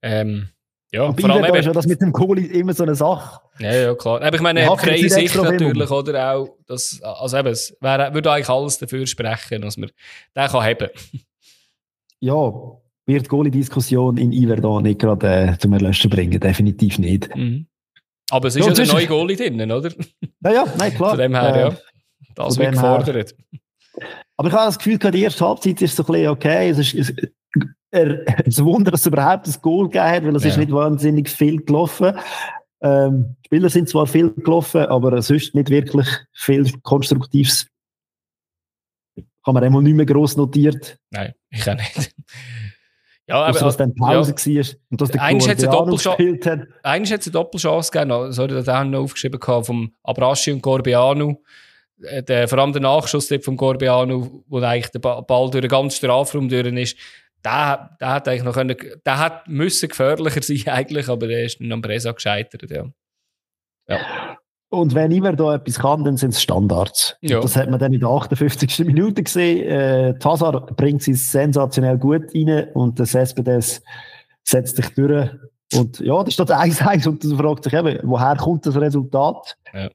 Ähm, ja, vor allem eben, ist ja das mit dem Goalie immer so eine Sache. Ja, ja, klar. Aber ich meine, freie Sicht natürlich, oder auch, das, also eben, es wäre, würde eigentlich alles dafür sprechen, dass man den kann haben. (laughs) Ja, wird Goalie-Diskussion in Iverdon nicht gerade äh, zum Erlöschen bringen, definitiv nicht. Mhm. Aber es ist ja, ja der neue Goalie drinnen, oder? Ja, ja, nein, klar. Von dem her, äh, ja. Das wird gefordert. Aber ich habe das Gefühl, die erste Halbzeit ist so ein bisschen okay. Es ist, es, er, (laughs) es ist Wunder, dass es überhaupt ein Goal gegeben hat, weil es ja. ist nicht wahnsinnig viel gelaufen. Ähm, die Spieler sind zwar viel gelaufen, aber sonst nicht wirklich viel Konstruktives. Haben wir einmal nicht mehr gross notiert. Nein, ich auch nicht. (laughs) Ja, aber dass dann Pause ja. war und dass der Eigentlich hat es eine Doppelchance gegeben. Sorry, dass ich noch aufgeschrieben vom Abraschi und Corbiano. Äh, der, vor allem der Nachschuss vom Corbiano, wo eigentlich der Ball durch den ganzen Strafraum durch ist, der, der hat eigentlich noch können, der hat müssen gefährlicher sein (laughs) eigentlich, aber der ist dann am Bresa gescheitert, ja. ja. Und wenn immer da etwas kann, dann sind es Standards. Ja. Das hat man dann in der 58. Minute gesehen. Äh, Tazar bringt sie sensationell gut rein und das Cespedes setzt sich durch. Und ja, das steht 1-1 und du fragst dich eben, woher kommt das Resultat? Ja.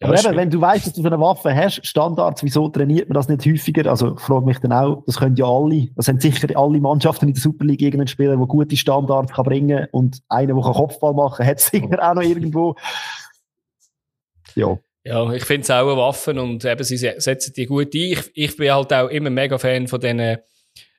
Ja, aber eben, wenn du weißt, dass du so eine Waffe hast, Standards, wieso trainiert man das nicht häufiger? Also frage mich dann auch, das können ja alle, das haben sicher alle Mannschaften in der Super League irgendeinen Spieler, der gute Standards kann bringen und einer, der Kopfball machen kann, hat sicher auch noch irgendwo. Ja. Ja, ich finde es auch eine Waffe und eben, sie setzen die gut ein. Ich, ich bin halt auch immer mega Fan von diesen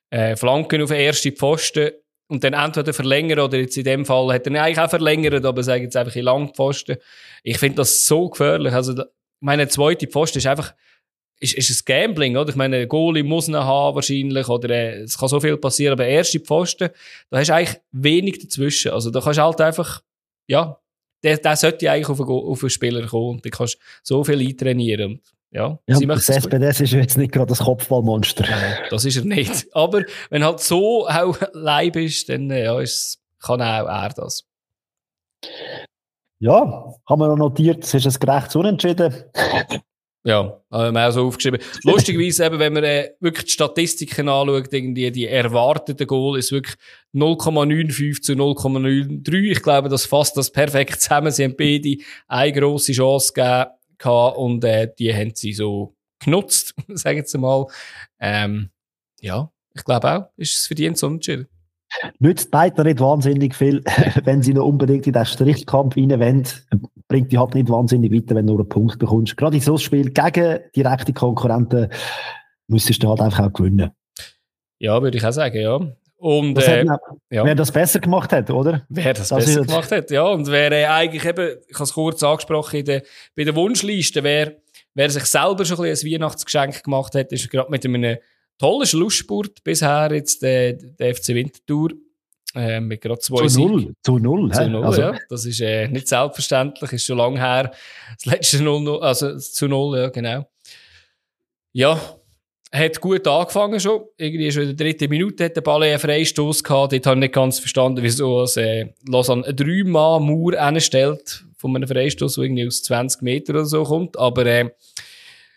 äh, Flanken auf den ersten Pfosten und dann entweder verlängern oder jetzt in dem Fall hat er eigentlich auch verlängert, aber sagen jetzt einfach in Langpfosten. Ich finde das so gefährlich. Also, meine zweite Pfosten ist einfach, ist, ist ein Gambling, oder? Ich meine, ein Goalie muss ihn haben wahrscheinlich, oder äh, es kann so viel passieren, aber erste Pfosten, da hast du eigentlich wenig dazwischen. Also da kannst du halt einfach, ja, der, der sollte eigentlich auf einen, auf einen Spieler kommen und da kannst du so viel eintrainieren. Ja, ja das SPS ist jetzt nicht gerade das Kopfballmonster. das ist er nicht. Aber wenn halt so auch Leib ist, dann äh, ja, ist, kann auch er das. Ja, haben wir noch notiert, es ist ein gerechtes Unentschieden. Ja, haben wir auch so aufgeschrieben. Lustigerweise eben, wenn man äh, wirklich die Statistiken anschaut, irgendwie die erwartete Goal ist wirklich 0,95 zu 0,03. Ich glaube, das fasst das perfekt zusammen. Sie haben beide eine grosse Chance gegeben gehabt und äh, die haben sie so genutzt, (laughs) sagen wir mal. Ähm, ja, ich glaube auch, ist es verdient so entschieden. Nützt beide nicht wahnsinnig viel, (laughs) wenn sie noch unbedingt in den Strichkampf rein wollen, bringt die halt nicht wahnsinnig weiter, wenn du nur einen Punkt bekommst. Gerade in so einem Spiel gegen direkte Konkurrenten müsstest du halt einfach auch gewinnen. Ja, würde ich auch sagen, ja. Und, äh, ja. Wer das besser gemacht hat, oder? Wer das, das besser gemacht hat, ja. Und wer äh, eigentlich eben, ich habe es kurz angesprochen, in der, bei der Wunschliste, wer, wer sich selber schon ein, ein Weihnachtsgeschenk gemacht hat, ist gerade mit einem tollen Schlussspurt bisher jetzt der, der FC Winterthur. Äh, mit gerade zwei zu null, zu null, zu null also. ja. Das ist äh, nicht selbstverständlich, ist schon lange her. Das letzte Null, also zu null, ja, genau. Ja, hat gut angefangen schon. Irgendwie schon in der dritten Minute hat der Ball einen Freistoß gehabt. Dort habe ich nicht ganz verstanden, wieso es, äh, Lausanne eine Drei-Mann-Mauer anstellt von einem Freistoß, der irgendwie aus 20 Metern oder so kommt. Aber, äh,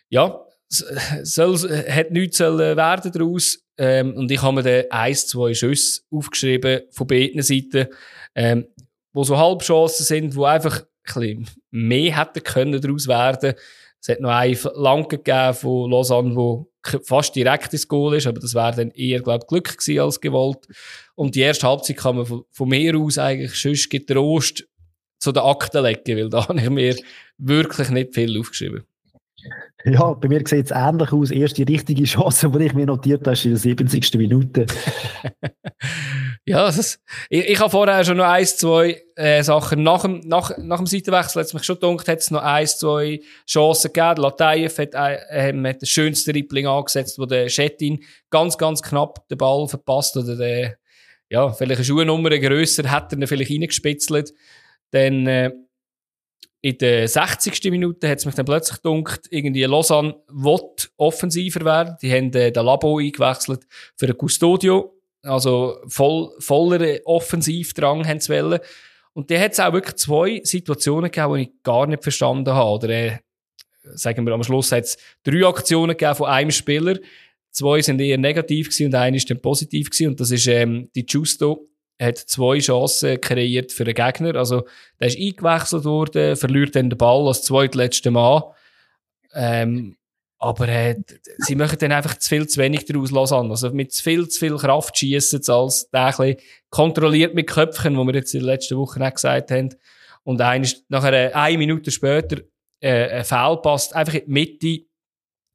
ja, soll, hat nichts sollen werden daraus. Ähm, und ich habe mir dann eins, zwei Schüsse aufgeschrieben von beiden Seiten, ähm, wo so Halbchancen sind, wo einfach ein bisschen mehr hätten können daraus werden. Es hat noch eine Lanke gegeben von Lausanne, wo fast direkt ins Goal ist, aber das wäre dann eher, glaube Glück gewesen als gewollt. Und die erste Halbzeit kann man von, mir aus eigentlich sonst getrost zu den Akten legen, weil da (laughs) habe ich mir wirklich nicht viel aufgeschrieben. Ja, bei mir sieht es ähnlich aus. Erste richtige Chance, die ich mir notiert habe, ist in der 70. Minute. (laughs) ja, ist, ich, ich habe vorher schon noch ein, zwei äh, Sachen. Nach dem, nach, nach dem Seitenwechsel hat es mich schon gedacht, hat es noch ein, zwei Chancen gegeben. Latayev hat, äh, hat das schönste Rippling angesetzt, wo der Schettin ganz, ganz knapp den Ball verpasst oder der, ja, vielleicht eine Schuhnummer grösser, hat er ihn vielleicht reingespitzelt. Dann, äh, in der 60. Minute hat es mich dann plötzlich gedacht, irgendwie Lausanne will offensiver werden. Die haben äh, den Labo eingewechselt für ein Custodio. Also voll, voller Offensivdrang haben sie wollen. Und da hat es auch wirklich zwei Situationen gegeben, die ich gar nicht verstanden habe. Oder äh, sagen wir am Schluss hat es drei Aktionen gegeben von einem Spieler. Zwei sind eher negativ gewesen und eine ist dann positiv gewesen. Und das ist ähm, die Justo hat zwei Chancen kreiert für den Gegner. Also, der ist eingewechselt worden, verliert dann den Ball als zweitletzter Mann. Ähm, aber äh, sie machen dann einfach zu viel zu wenig daraus lassen. Also mit zu viel, zu viel Kraft schießen als der ein kontrolliert mit Köpfchen, wo wir jetzt in den letzten Wochen auch gesagt haben. Und ein, nachher, eine Minute später, äh, ein Foul passt einfach in die Mitte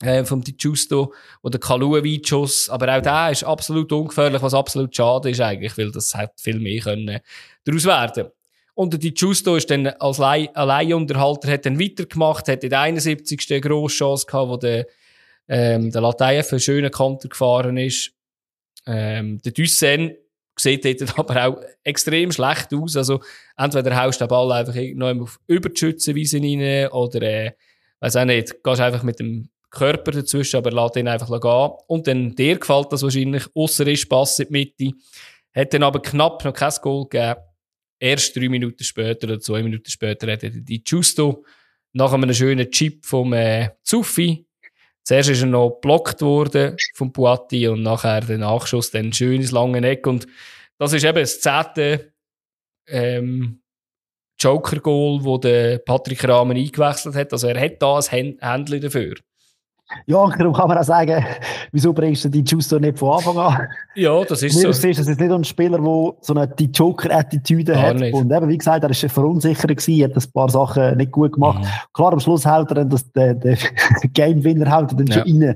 äh, vom Di Giusto oder Kaluevic-Schuss. Aber auch der ist absolut ungefährlich, was absolut schade ist eigentlich, weil das hat viel mehr können daraus werden. Und der Di Giusto ist dann als Alleinunterhalter, hat dann weitergemacht, hat in der 71. eine grosse Chance gehabt, wo der, ähm, der Lateif einen schönen Konter gefahren ist. Ähm, der Dussen sieht dort (laughs) aber auch extrem schlecht aus. Also, entweder haust du den Ball einfach noch auf über die Schützenwiese rein oder, äh, weiß auch nicht, gehst einfach mit dem Körper dazwischen, aber lässt ihn einfach gehen. Und dann dir gefällt das wahrscheinlich, ausser ist Pass in die Mitte. Hat dann aber knapp noch kein Goal gegeben. Erst drei Minuten später oder zwei Minuten später hat er die Justo nach einem schönen Chip vom äh, Zuffi. Zuerst ist er noch geblockt worden vom Puatti und nachher der Nachschuss, dann ein schönes lange Eck. Und das ist eben das zehnte ähm, Joker-Goal, wo der Patrick Rahmen eingewechselt hat. Also er hat da ein Händchen dafür. Ja, darum kann man auch sagen, (laughs) wieso bringst du die Justo nicht von Anfang an? Ja, das ist (laughs) Mir so. Ist, das ist nicht ein Spieler, der so eine die Joker-Attitüde hat. Nicht. Und eben, wie gesagt, er war verunsichert gewesen, hat ein paar Sachen nicht gut gemacht. Mhm. Klar, am Schluss hält er dann das, der, der (laughs) Game-Winner hält er dann ja. schon rein.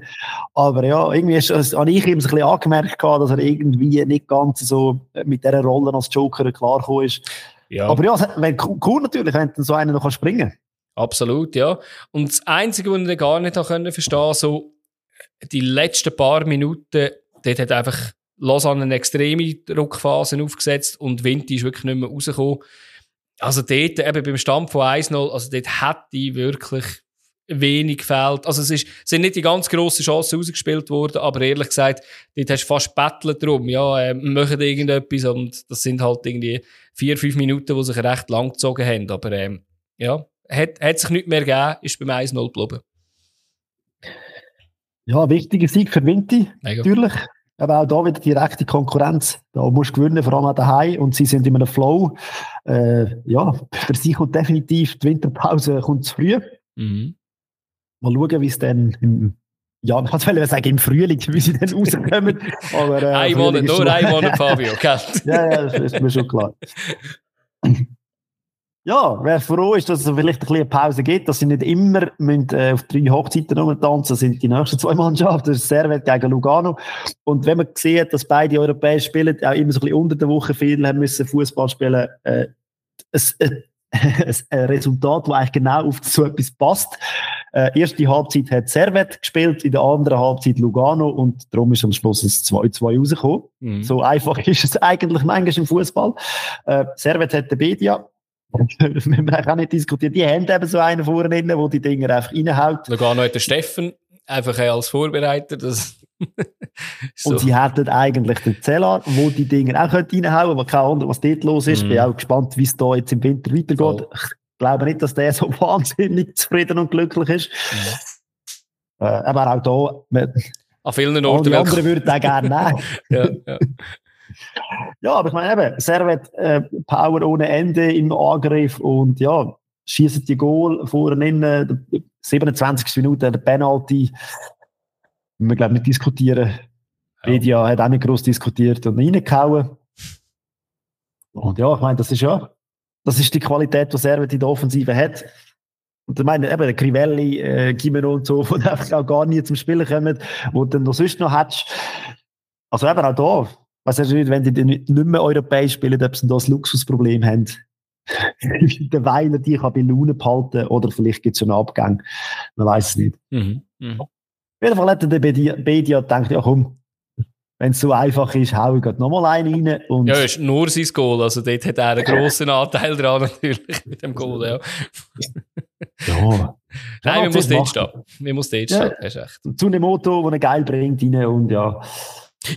Aber ja, irgendwie ist, also, habe ich ihm ein bisschen angemerkt, dass er irgendwie nicht ganz so mit dieser Rolle als Joker klargekommen ist. Ja. Aber ja, wenn, cool natürlich, wenn du so einen noch springen kann. Absolut, ja. Und das Einzige, was ich gar nicht verstehen konnte, so die letzten paar Minuten, dort hat einfach Lausanne eine extreme Druckphase aufgesetzt und Winti ist wirklich nicht mehr rausgekommen. Also dort, eben beim Stand von 1-0, also dort hätte wirklich wenig gefällt. Also es ist, sind nicht die ganz grossen Chancen ausgespielt worden, aber ehrlich gesagt, dort hast du fast bettelt drum, ja, äh, machen irgendetwas und das sind halt irgendwie vier, fünf Minuten, die sich recht lang gezogen haben, aber ähm, ja, hat, hat sich nichts mehr gegeben, ist beim 1-0 geblieben. Ja, wichtiger Sieg für Vinti, natürlich. Aber auch da wieder direkte Konkurrenz. Da musst du gewinnen, vor allem daheim. Und sie sind in einem Flow. Äh, ja, für sie kommt definitiv die Winterpause kommt zu früh. Mhm. Mal schauen, wie es dann im, ja, ich sagen, im Frühling, wie sie dann (laughs) rauskommen. Aber, äh, ein Monat, nur ein Monat, Fabio, (laughs) ja, ja, das ist mir schon klar. Ja, wer froh ist, dass es vielleicht ein bisschen Pause gibt, dass sie nicht immer müssen, äh, auf drei Hochzeiten rumtanzen sind die nächsten zwei Mannschaften, das ist Servet gegen Lugano. Und wenn man sieht, dass beide Europäer spielen, auch immer so ein bisschen unter der Woche viel haben müssen Fußball spielen, äh, es, äh, (laughs) ein Resultat, das eigentlich genau auf so etwas passt. Äh, erste Halbzeit hat Servet gespielt, in der anderen Halbzeit Lugano und darum ist am Schluss ein 2-2 rausgekommen. Mhm. So einfach (laughs) ist es eigentlich manchmal im Fußball. Äh, Servet hat den Bedia müssen wir auch nicht diskutieren. Die haben eben so einen vorne drin, der die Dinger einfach reinhaut. Sogar noch der Steffen, einfach als Vorbereiter. Das (laughs) so. Und sie hätten eigentlich den Zeller, wo die Dinger auch reinhauen aber keine Ahnung, was dort los ist. Mm. Bin auch gespannt, wie es da jetzt im Winter weitergeht. Voll. Ich glaube nicht, dass der so (laughs) wahnsinnig zufrieden und glücklich ist. Mm. Äh, aber auch da, an vielen Orten. Die anderen würden auch gerne nehmen. (laughs) ja, ja. Ja, aber ich meine eben, Servet äh, Power ohne Ende im Angriff und ja, schießen die Goal vorne in, 27. Minute, der Penalty. wir glaube nicht diskutieren. Ja. Media hat auch nicht groß diskutiert und reingehauen. Und ja, ich meine, das ist ja, das ist die Qualität, die Servet in der Offensive hat. Und ich meine, eben, Crivelli, äh, Gimeno und so, (laughs) die einfach auch gar nie zum Spielen kommen, wo du dann noch sonst noch hättest. Also eben auch da, was du nicht, wenn die nicht mehr europäisch spielen, ob sie da das Luxusproblem haben. (laughs) der Weiler die kann bei Laune behalten oder vielleicht gibt es einen Abgang. Man weiß es nicht. Mhm. Mhm. Auf jeden Fall hat der Bedia gedacht, ja komm, wenn es so einfach ist, hau ich nochmal einen rein. Und ja, ist nur sein Goal. Also dort hat er einen grossen Anteil dran, natürlich, mit dem Goal, ja. ja. (laughs) Nein, wir muss dort stehen. Wir muss dort stehen, ja. echt. Zu einem Motto, das er geil bringt rein und ja.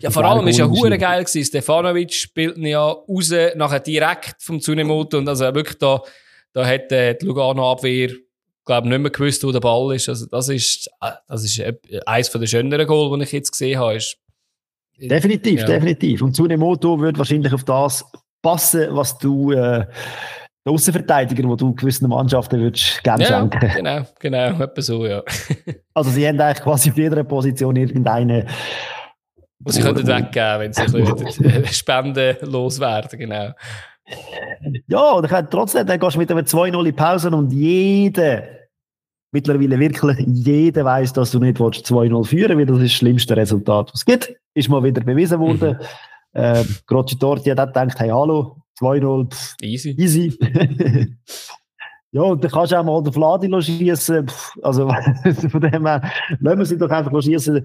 Ja, vor allem ist ja hure geil gewesen. Stefanovic spielt ihn ja raus, nachher direkt vom Tsunemoto und also wirklich da, da hat äh, die Lugano Abwehr, glaube nicht mehr gewusst, wo der Ball ist. Also das ist, äh, das ist eines der schöneren Goal, die ich jetzt gesehen habe. Ist, definitiv, ja. definitiv. Und Tsunemoto wird wahrscheinlich auf das passen, was du, äh, der Außenverteidiger, wo du gewissen Mannschaften würdest gerne ja, schenken. Genau, genau, etwa so, ja. also sie haben eigentlich quasi auf jeder Position irgendeine und sie könnten weggeben, wenn sie ein Spenden loswerden, genau. Ja, und ich trotzdem, dann gehst du mit einem 2-0 in Pause und jeder, mittlerweile wirklich jeder weiß, dass du nicht 2-0 führen willst, weil das ist das schlimmste Resultat, was es gibt. Ist mal wieder bewiesen worden. Mhm. Äh, Grocci Torti hat auch gedacht, hey, hallo, 2-0, easy. easy. (laughs) Ja, und dann kannst du auch mal den Vladi schießen. Also, (laughs) von dem her, lassen wir sie doch einfach schießen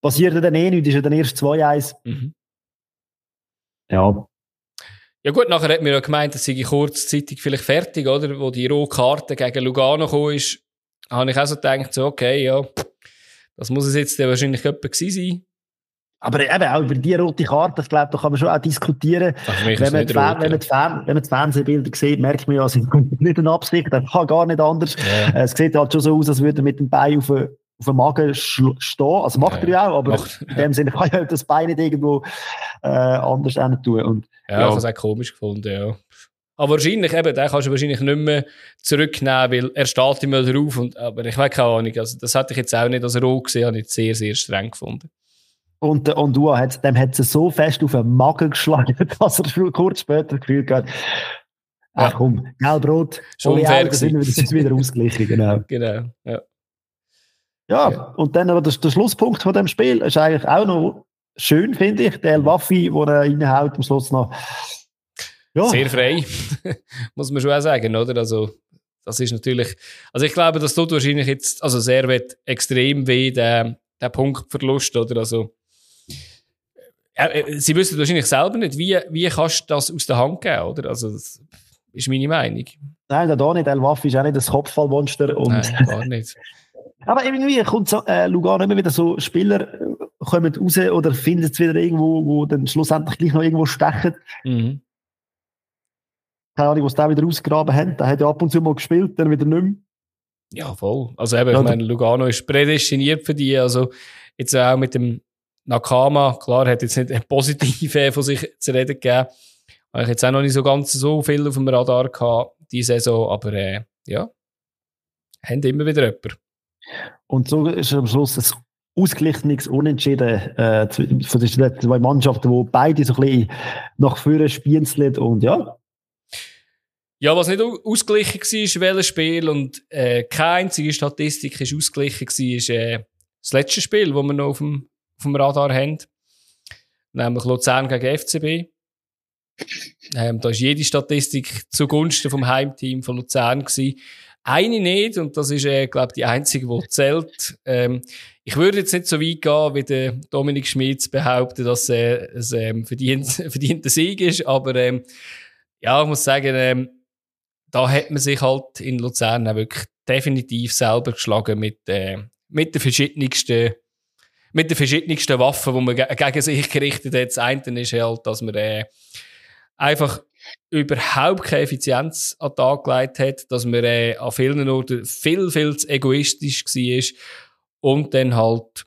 passiert dann eh nichts, ist ja dann erst 2-1. Mhm. Ja. Ja gut, nachher hat mir ja gemeint, dass sie kurzzeitig vielleicht fertig, oder? Wo die rohe Karte gegen Lugano gekommen ist, habe ich auch so gedacht, so, okay, ja, das muss es jetzt wahrscheinlich jemand gewesen sein. Aber eben auch über die rote Karte, ich glaube, da kann man schon auch diskutieren. Wenn man, rot, ja. wenn, man Fan, wenn man die Fernsehbilder sieht, merkt man ja, (laughs) es ist nicht eine Absicht, das kann gar nicht anders. Ja. Es sieht halt schon so aus, als würde er mit dem Bein auf, auf dem Magen stehen. Also macht er ja auch, aber macht, in dem Sinne (laughs) kann ja das Bein nicht irgendwo äh, anders tun. Und, ja, ja. ich habe es auch komisch gefunden, ja. Aber wahrscheinlich, eben, den kannst du wahrscheinlich nicht mehr zurücknehmen, weil er steht immer drauf. Und, aber ich weiß keine Ahnung, also das hätte ich jetzt auch nicht als roh gesehen, habe ich sehr, sehr streng gefunden. Und, und du hat, dem hat sie so fest auf den Magen geschlagen, (laughs) dass er kurz später gefühlt hat, ach komm, Gelbrot, schon fair das ist wieder ausgeglichen, genau. (laughs) genau, ja. Ja, ja, und dann aber der, der Schlusspunkt von dem Spiel ist eigentlich auch noch schön, finde ich. Der El Waffi, wo er reinhaut am Schluss noch. Ja. Sehr frei, (laughs) muss man schon auch sagen, oder? Also, das ist natürlich, also ich glaube, das tut wahrscheinlich jetzt, also sehr wird extrem weh, der, der Punktverlust, oder? Also, äh, sie wissen wahrscheinlich selber nicht, wie, wie kannst du das aus der Hand geben, oder? Also, das ist meine Meinung. Nein, da nicht. El Waffi ist auch nicht das Kopfballmonster. Und Nein, gar nicht. (laughs) Aber irgendwie kommt so, äh, Lugano immer wieder so Spieler äh, kommen raus oder finden es wieder irgendwo, wo dann schlussendlich gleich noch irgendwo stechen. Mhm. Keine Ahnung, was da wieder ausgegraben haben. Der hat ja ab und zu mal gespielt, dann wieder nicht mehr. Ja, voll. Also eben, ja, ich meine, Lugano ist prädestiniert für die. Also jetzt auch mit dem Nakama, klar, hat jetzt nicht (laughs) ein positive von sich zu reden gegeben. Habe ich jetzt auch noch nicht so ganz so viel auf dem Radar gehabt, diese Saison, aber äh, ja, haben immer wieder jemanden. Und so ist am Schluss ein ausgeglichenes Unentschieden äh, von den zwei Mannschaften, wo beide so ein bisschen nach vorne spielen und ja. Ja, was nicht ausgeglichen war, ist welches Spiel und äh, keine einzige Statistik ist ausgeglichen war, ist äh, das letzte Spiel, das wir noch auf dem, auf dem Radar haben. Nämlich Luzern gegen FCB. Ähm, da ist jede Statistik zugunsten vom Heimteam von Luzern gewesen. Eine nicht, und das ist, äh, glaube die einzige, die zählt. Ähm, ich würde jetzt nicht so weit gehen, wie der Dominik Schmitz behauptet, dass äh, es ähm, verdient, (laughs) verdienter Sieg ist, aber ähm, ja, ich muss sagen, ähm, da hat man sich halt in Luzern auch wirklich definitiv selber geschlagen mit, äh, mit den verschiedensten mit den verschiedensten Waffen, die man ge gegen sich gerichtet hat. Das eine ist halt, dass man äh, einfach überhaupt keine Effizienz an den Tag gelegt hat, dass man äh, an vielen Orten viel, viel zu egoistisch war und dann halt,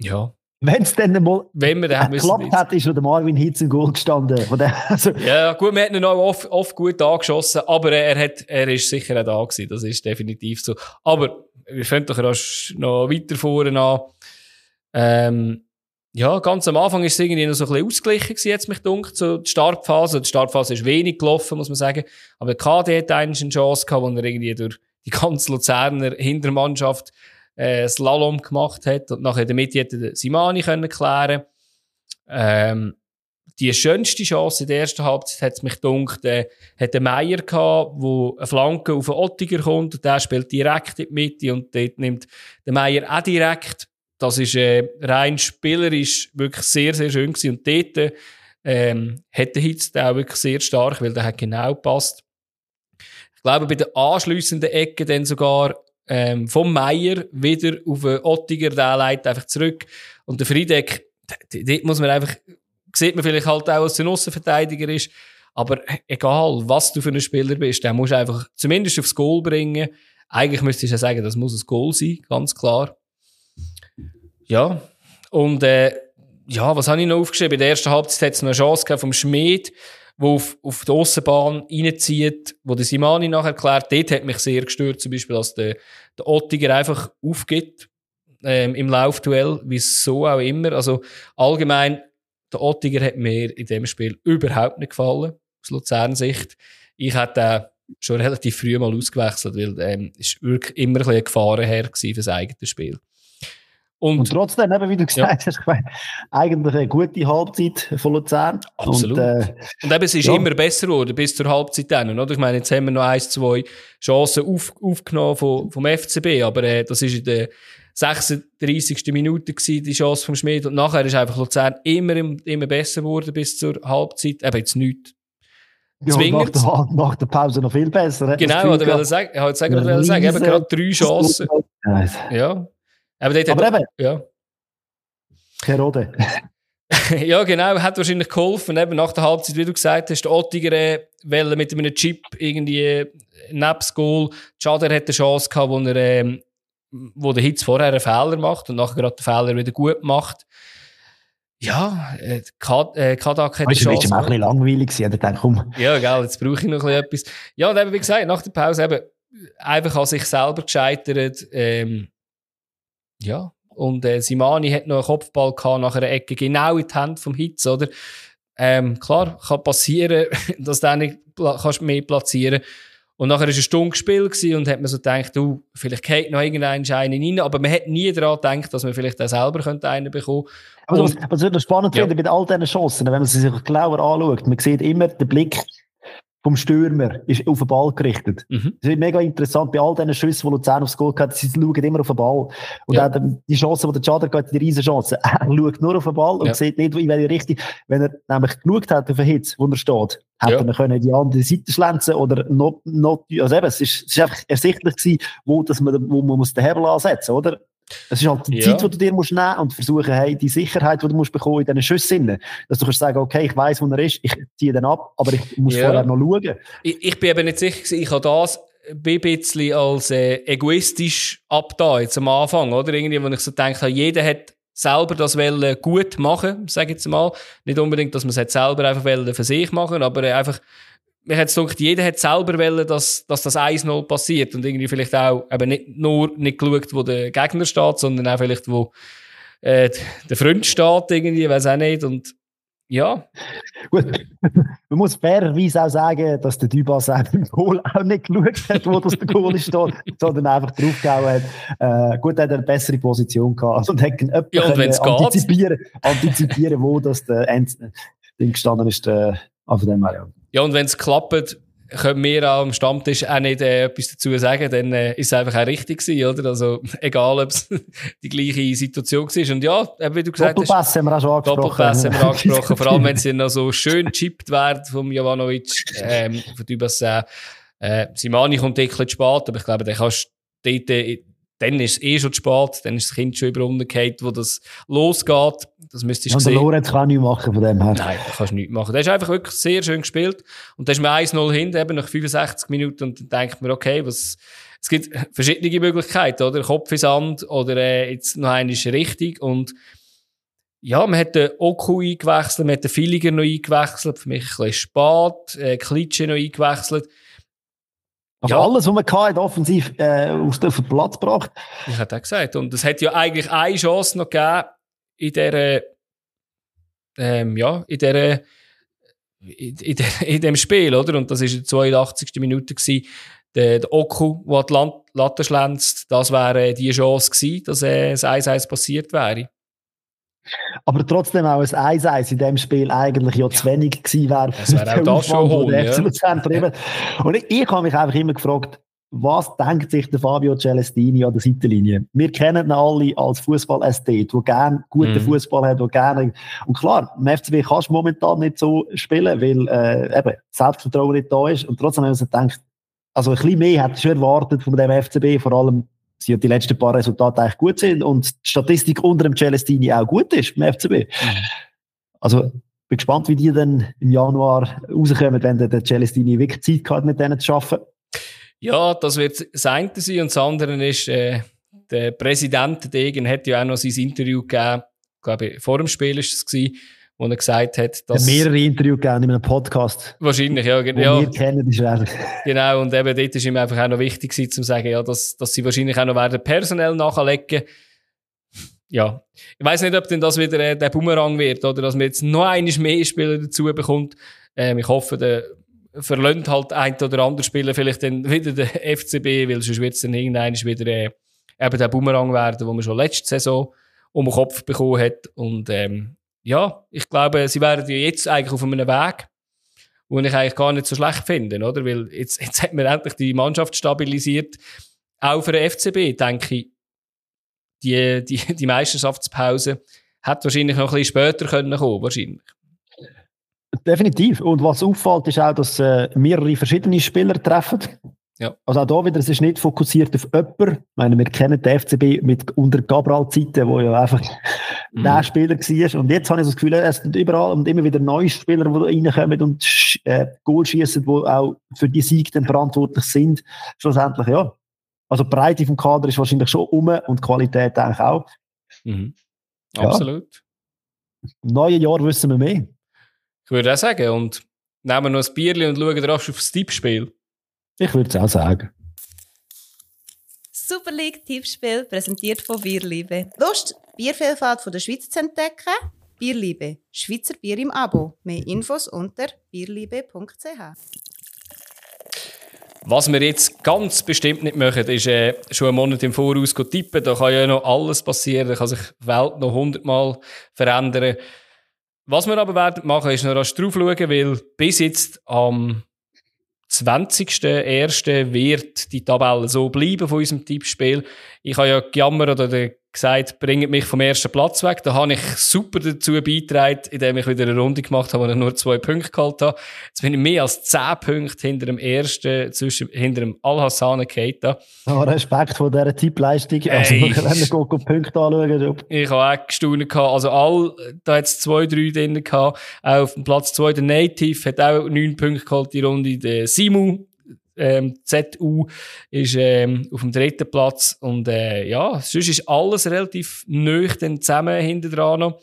ja. Wenn es dann mal wenn man dann geklappt hat, ist der Marvin Hitz im Goal gestanden. (laughs) Also. Ja, gut, wir haben ihn auch oft, oft gut angeschossen, aber er, hat, er ist sicher auch da gewesen, das ist definitiv so. Aber wir fangen doch noch weiter vorne an. Ähm, ja, ganz am Anfang ist es irgendwie noch so ein bisschen ausgeglichen gewesen, jetzt mich dunkt, so die Startphase. Die Startphase ist wenig gelaufen, muss man sagen. Aber der KD hat eigentlich eine Chance gehabt, wo er irgendwie durch die ganze Luzerner Hintermannschaft äh, Slalom gemacht hat und nachher in der Mitte hätte Simani können klären ähm, die schönste Chance in der ersten Halbzeit hat es mich gedacht, äh, hat der Meier gehabt, wo eine Flanke auf den Ottiger kommt und der spielt direkt in die Mitte und dort nimmt der Meier auch direkt. Das ist äh, rein spielerisch wirklich sehr, sehr schön gewesen. Und dort ähm, hat der Hitz auch wirklich sehr stark, weil der hat genau gepasst. Ich glaube, bei der anschliessenden Ecke dann sogar ähm, vom Meier wieder auf den Ottiger, der leitet einfach zurück. Und der Friedeck, dort muss man einfach sieht man vielleicht halt auch, als ein Außenverteidiger ist. Aber egal, was du für ein Spieler bist, der musst einfach zumindest aufs Goal bringen. Eigentlich müsstest du ja sagen, das muss ein Goal sein, ganz klar. Ja. Und, äh, ja, was habe ich noch aufgeschrieben? In der ersten Halbzeit hat es noch eine Chance vom Schmied, der auf, auf die Aussenbahn reinzieht, wo der Simani nachher erklärt. Dort hat mich sehr gestört, zum Beispiel, dass der, der Ottiger einfach aufgibt, ähm, im Laufduell, wie so auch immer. Also, allgemein, der Ottiger hat mir in dem Spiel überhaupt nicht gefallen, aus Luzern-Sicht. Ich hätte schon relativ früh mal ausgewechselt, weil ähm, ist wirklich immer ein bisschen eine Gefahrenherr für das eigene Spiel. Und, und, trotzdem, eben, wie du gesagt ja. hast, ich meine, eigentlich eine gute Halbzeit von Luzern. Absolut. Und, äh, und eben, es ist ja. immer besser geworden bis zur Halbzeit dann, oder? Ich meine, jetzt haben wir noch ein, zwei Chancen auf, aufgenommen vom, vom FCB, aber äh, das ist in der 36. Minute gewesen, die Chance vom Schmied. Und nachher ist einfach Luzern immer, immer besser geworden bis zur Halbzeit. Eben jetzt nichts. Ja, nach, der, nach der Pause noch viel besser. Genau, oder will ich sagen, ich wollte sagen, will sagen, eben gerade drei Chancen. Ja. Aber, dort Aber eben, ja. Herode. (laughs) ja, genau, hat wahrscheinlich geholfen. Eben nach der Halbzeit, wie du gesagt hast, der Ottiger äh, mit einem Chip irgendwie äh, nebst Goal. Chader hat eine Chance gehabt, wo er ähm, wo der Hitz vorher einen Fehler macht und nachher gerade den Fehler wieder gut macht. Ja, äh, äh Kadak hat die Chance. Das war auch ein bisschen langweilig. Ich dachte, komm. Ja, gell, jetzt brauche ich noch ein etwas. Ja, und eben, wie gesagt, nach der Pause eben einfach an sich selber gescheitert. Ähm, ja, und äh, Simani hat noch einen Kopfball gehabt nach einer Ecke, genau in die Hand vom Hitz, oder? Ähm, klar, kann passieren, (laughs) dass du nicht kannst mehr platzieren und nachher war eine Stunde gespielt und hat man so gedacht, du, vielleicht geht noch irgendein Schein rein, aber man hat nie daran gedacht, dass man vielleicht auch selber könnte einen bekommen könnte. Was, was wirklich spannend ja. finde bei all diesen Chancen, wenn man sie sich genauer anschaut, man sieht immer den Blick vom Stürmer ist auf den Ball gerichtet. Mhm. Das ist mega interessant. Bei all diesen Schüssen, die Luzern aufs Goal hat, sie schauen immer auf den Ball. Und ja. auch die Chance, die der Chader geht, die riesen Chance. (laughs) Er schaut nur auf den Ball und ja. sieht nicht, in welche Richtung. Wenn er nämlich geschaut hat auf den Hitz, wo er steht, hätte ja. er können die andere Seite schlänzen oder not, not, also eben, es ist, es ist einfach ersichtlich gewesen, wo, dass man, wo man muss den Hebel ansetzen, oder? Es ist halt die ja. Zeit, die du dir musst nehmen und versuchen, hey, die Sicherheit, die du musst bekommen in diesen Schüssen, dass du kannst sagen, okay, ich weiß, wo er ist, ich ziehe den ab, aber ich muss ja. vorher noch schauen. Ich, ich bin eben nicht sicher ich habe das ein bisschen als äh, egoistisch abda jetzt am Anfang, oder? Irgendwie, wo ich so denke, jeder hat selber das wollen gut machen, sage ich jetzt mal. Nicht unbedingt, dass man es selber einfach für sich machen, aber einfach mir hat gedacht, jeder hat selber wollen, dass, dass das 1-0 passiert und irgendwie vielleicht auch eben nicht nur nicht geschaut, wo der Gegner steht, sondern auch vielleicht, wo äh, der Freund steht irgendwie, weiß auch nicht und ja. Gut, man muss fairerweise auch sagen, dass der Dubas auch im Goal auch nicht geschaut hat, wo das der Goal steht, sondern einfach draufgehauen hat. Äh, gut, er hat eine bessere Position gehabt und hat ja, und können, antizipieren, antizipieren, wo das der End Ding gestanden ist. Äh, von dem her, ja. Ja, und wenn es klappt, können wir am Stammtisch auch nicht äh, etwas dazu sagen, dann äh, ist es einfach auch richtig gewesen, oder? Also, (laughs) egal, ob es (laughs) die gleiche Situation war. Und ja, wie du gesagt Doppelpass hast. haben wir auch schon angesprochen. Doppelpass haben wir angesprochen. Vor allem, (laughs) wenn sie noch so schön gechippt werden vom Jovanovic, ähm, von Dubas, äh, Simani kommt ein bisschen spät, aber ich glaube, den kannst du dort äh, dann ist es eh schon zu spät, dann ist das Kind schon über gefallen, wo das losgeht. Das müsstest du ja, sehen. Und Lorenz kann nichts machen von dem her. Nein, da kannst du nichts machen. Der ist einfach wirklich sehr schön gespielt. Und da ist mir 1-0 hin, eben nach 65 Minuten, und dann denkt man, okay, was, es gibt verschiedene Möglichkeiten, oder? Kopf in Sand, oder, äh, jetzt noch eine ist richtig, und, ja, man hat den Oku eingewechselt, man hat den Filiger noch eingewechselt, für mich ein bisschen spät, äh, Klitsche noch eingewechselt. Also ja. alles, was man hatte, offensiv äh, auf den Platz gebracht. Ich hätte auch gesagt. Und es hat ja eigentlich eine Chance noch gegeben, in dieser, ähm, ja, in dieser, in, in, der, in dem Spiel, oder? Und das war die 82. Minute gewesen. Der, der Oku, der die Latte schlänzt, das wäre die Chance gewesen, dass äh, das 1-1 passiert wäre. Aber trotzdem auch ein 1-1 in dem Spiel eigentlich ja zu wenig gewesen wäre. Das wäre auch das schon holen, ja. Und ich, ich habe mich einfach immer gefragt, was denkt sich der Fabio Celestini an der Seitenlinie? Wir kennen ihn alle als Fußball-ST, der gerne guten mhm. Fußball hat, der gerne, und klar, im FCB kannst du momentan nicht so spielen, weil, äh, eben, Selbstvertrauen nicht da ist, und trotzdem haben wir uns gedacht, also ein bisschen mehr hätte ich schon erwartet von dem FCB, vor allem, dass die letzten paar Resultate eigentlich gut sind und die Statistik unter dem Celestini auch gut ist beim FCB. Also, bin gespannt, wie die dann im Januar rauskommen, wenn der Celestini wirklich Zeit hat, mit denen zu arbeiten. Ja, das wird das eine sein. Und das andere ist, äh, der Präsident Degen hat ja auch noch sein Interview gegeben, ich glaube vor dem Spiel ist es gewesen, wo er gesagt hat, dass... Ja, mehrere Interviews gegeben in einem Podcast. Wahrscheinlich, ja. ja. Wir kennen die schwer. (laughs) Genau, und eben dort ist ihm einfach auch noch wichtig gewesen, zu sagen, ja, dass, dass sie wahrscheinlich auch noch werden personell nachlegen. Ja. Ich weiß nicht, ob denn das wieder äh, der Bumerang wird, oder dass man jetzt noch eines mehr Spieler dazu bekommt. Ähm, ich hoffe, der verlöhnt halt ein oder andere Spieler vielleicht dann wieder der (laughs) FCB, weil sonst wird es dann irgendwann wieder äh, eben der Bumerang werden, wo man schon letzte Saison um den Kopf bekommen hat. Und ähm, ja, ich glaube, sie wären ja jetzt eigentlich auf einem Weg, wo ich eigentlich gar nicht so schlecht finde, oder? Weil jetzt, (laughs) jetzt hat man endlich die Mannschaft stabilisiert. Auch für den FCB, denke ich, die, die, die Meisterschaftspause hat wahrscheinlich noch ein bisschen später können kommen, wahrscheinlich. Definitiv. Und was auffällt, ist auch, dass äh, mehrere verschiedene Spieler treffen. Ja. Also auch da wieder, es ist nicht fokussiert auf jemanden. Ich meine, wir kennen den FCB mit unter Gabral-Zeiten, wo ja einfach mhm. der Spieler war. Und jetzt habe ich so das Gefühl, es sind überall und immer wieder neue Spieler, die reinkommen und äh, Goal schießen, die auch für die Sieg dann verantwortlich sind. Schlussendlich, ja. Also die Breite vom Kader ist wahrscheinlich schon um und die Qualität eigentlich auch. Mhm. Absolut. Ja. Im neuen Jahr wissen wir mehr. Ich würde auch sagen. Und nehmen wir noch ein Bierli und schauen rasch auf das Tippspiel. Ich würde es auch sagen. Super League Tippspiel präsentiert von Bierliebe. Lust, Biervielfalt von der Schweiz zu entdecken? Bierliebe, Schweizer Bier im Abo. Mehr Infos unter bierliebe.ch. Was wir jetzt ganz bestimmt nicht machen, ist äh, schon einen Monat im Voraus tippen. Da kann ja noch alles passieren. Da kann sich die Welt noch hundertmal verändern. Was wir aber werden machen, ist noch rasch drauf schauen, weil bis jetzt am 20.01. wird die Tabelle so bleiben von unserem Tippspiel. Ich habe ja gejammert oder gesagt, bringt mich vom ersten Platz weg. Da habe ich super dazu beigetragen, indem ich wieder eine Runde gemacht habe, wo ich nur zwei Punkte gehalten habe. Jetzt bin ich mehr als zehn Punkte hinter dem ersten, zwischen, hinter dem Al-Hassan Keita. Oh, Respekt vor dieser Tippleistung. Also, Ey, wenn wir Punkte anschauen. Ich habe auch gestaunt gehabt. Also, all, da hat es zwei, drei drin gehabt. Auch auf dem Platz zwei der Native hat auch neun Punkte geholt, die Runde. Der Simu ähm, ZU ist ähm, auf dem dritten Platz. Und äh, ja, sonst ist alles relativ nüchtern zusammen hinter dran.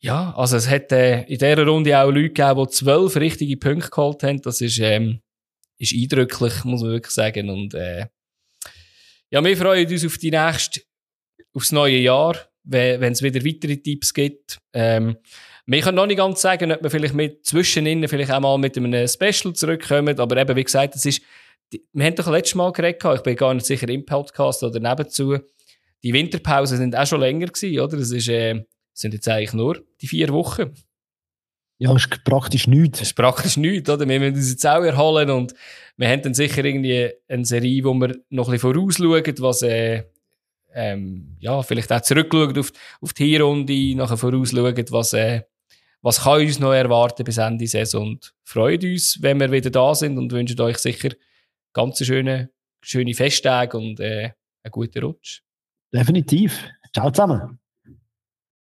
Ja, also es hat äh, in dieser Runde auch Leute gegeben, die zwölf richtige Punkte geholt haben. Das ist, ähm, ist eindrücklich, muss man wirklich sagen. Und äh, ja, wir freuen uns auf die nächste, aufs neue Jahr, wenn es wieder weitere Tipps gibt. Ähm, wir können noch nicht ganz sagen, ob wir vielleicht mit zwischeninnen vielleicht auch mal mit einem Special zurückkommen, aber eben, wie gesagt, das ist, wir haben doch letztes Mal geredet, ich bin gar nicht sicher im Podcast oder nebenzu, die Winterpausen sind auch schon länger gewesen, oder? Das ist, äh, sind jetzt eigentlich nur die vier Wochen. Ja, ist praktisch nichts. Ist praktisch nichts, oder? Wir müssen uns jetzt auch erholen und wir haben dann sicher irgendwie eine Serie, wo wir noch ein bisschen vorausschauen, was, äh, ähm, ja, vielleicht auch zurückschauen auf, auf die Hinrunde, nachher vorausschauen, was, äh, was kann uns noch erwarten bis Ende Saison und freut uns, wenn wir wieder da sind und wünschen euch sicher ganz schöne, schöne Festtage und äh, einen guten Rutsch. Definitiv. Ciao zusammen.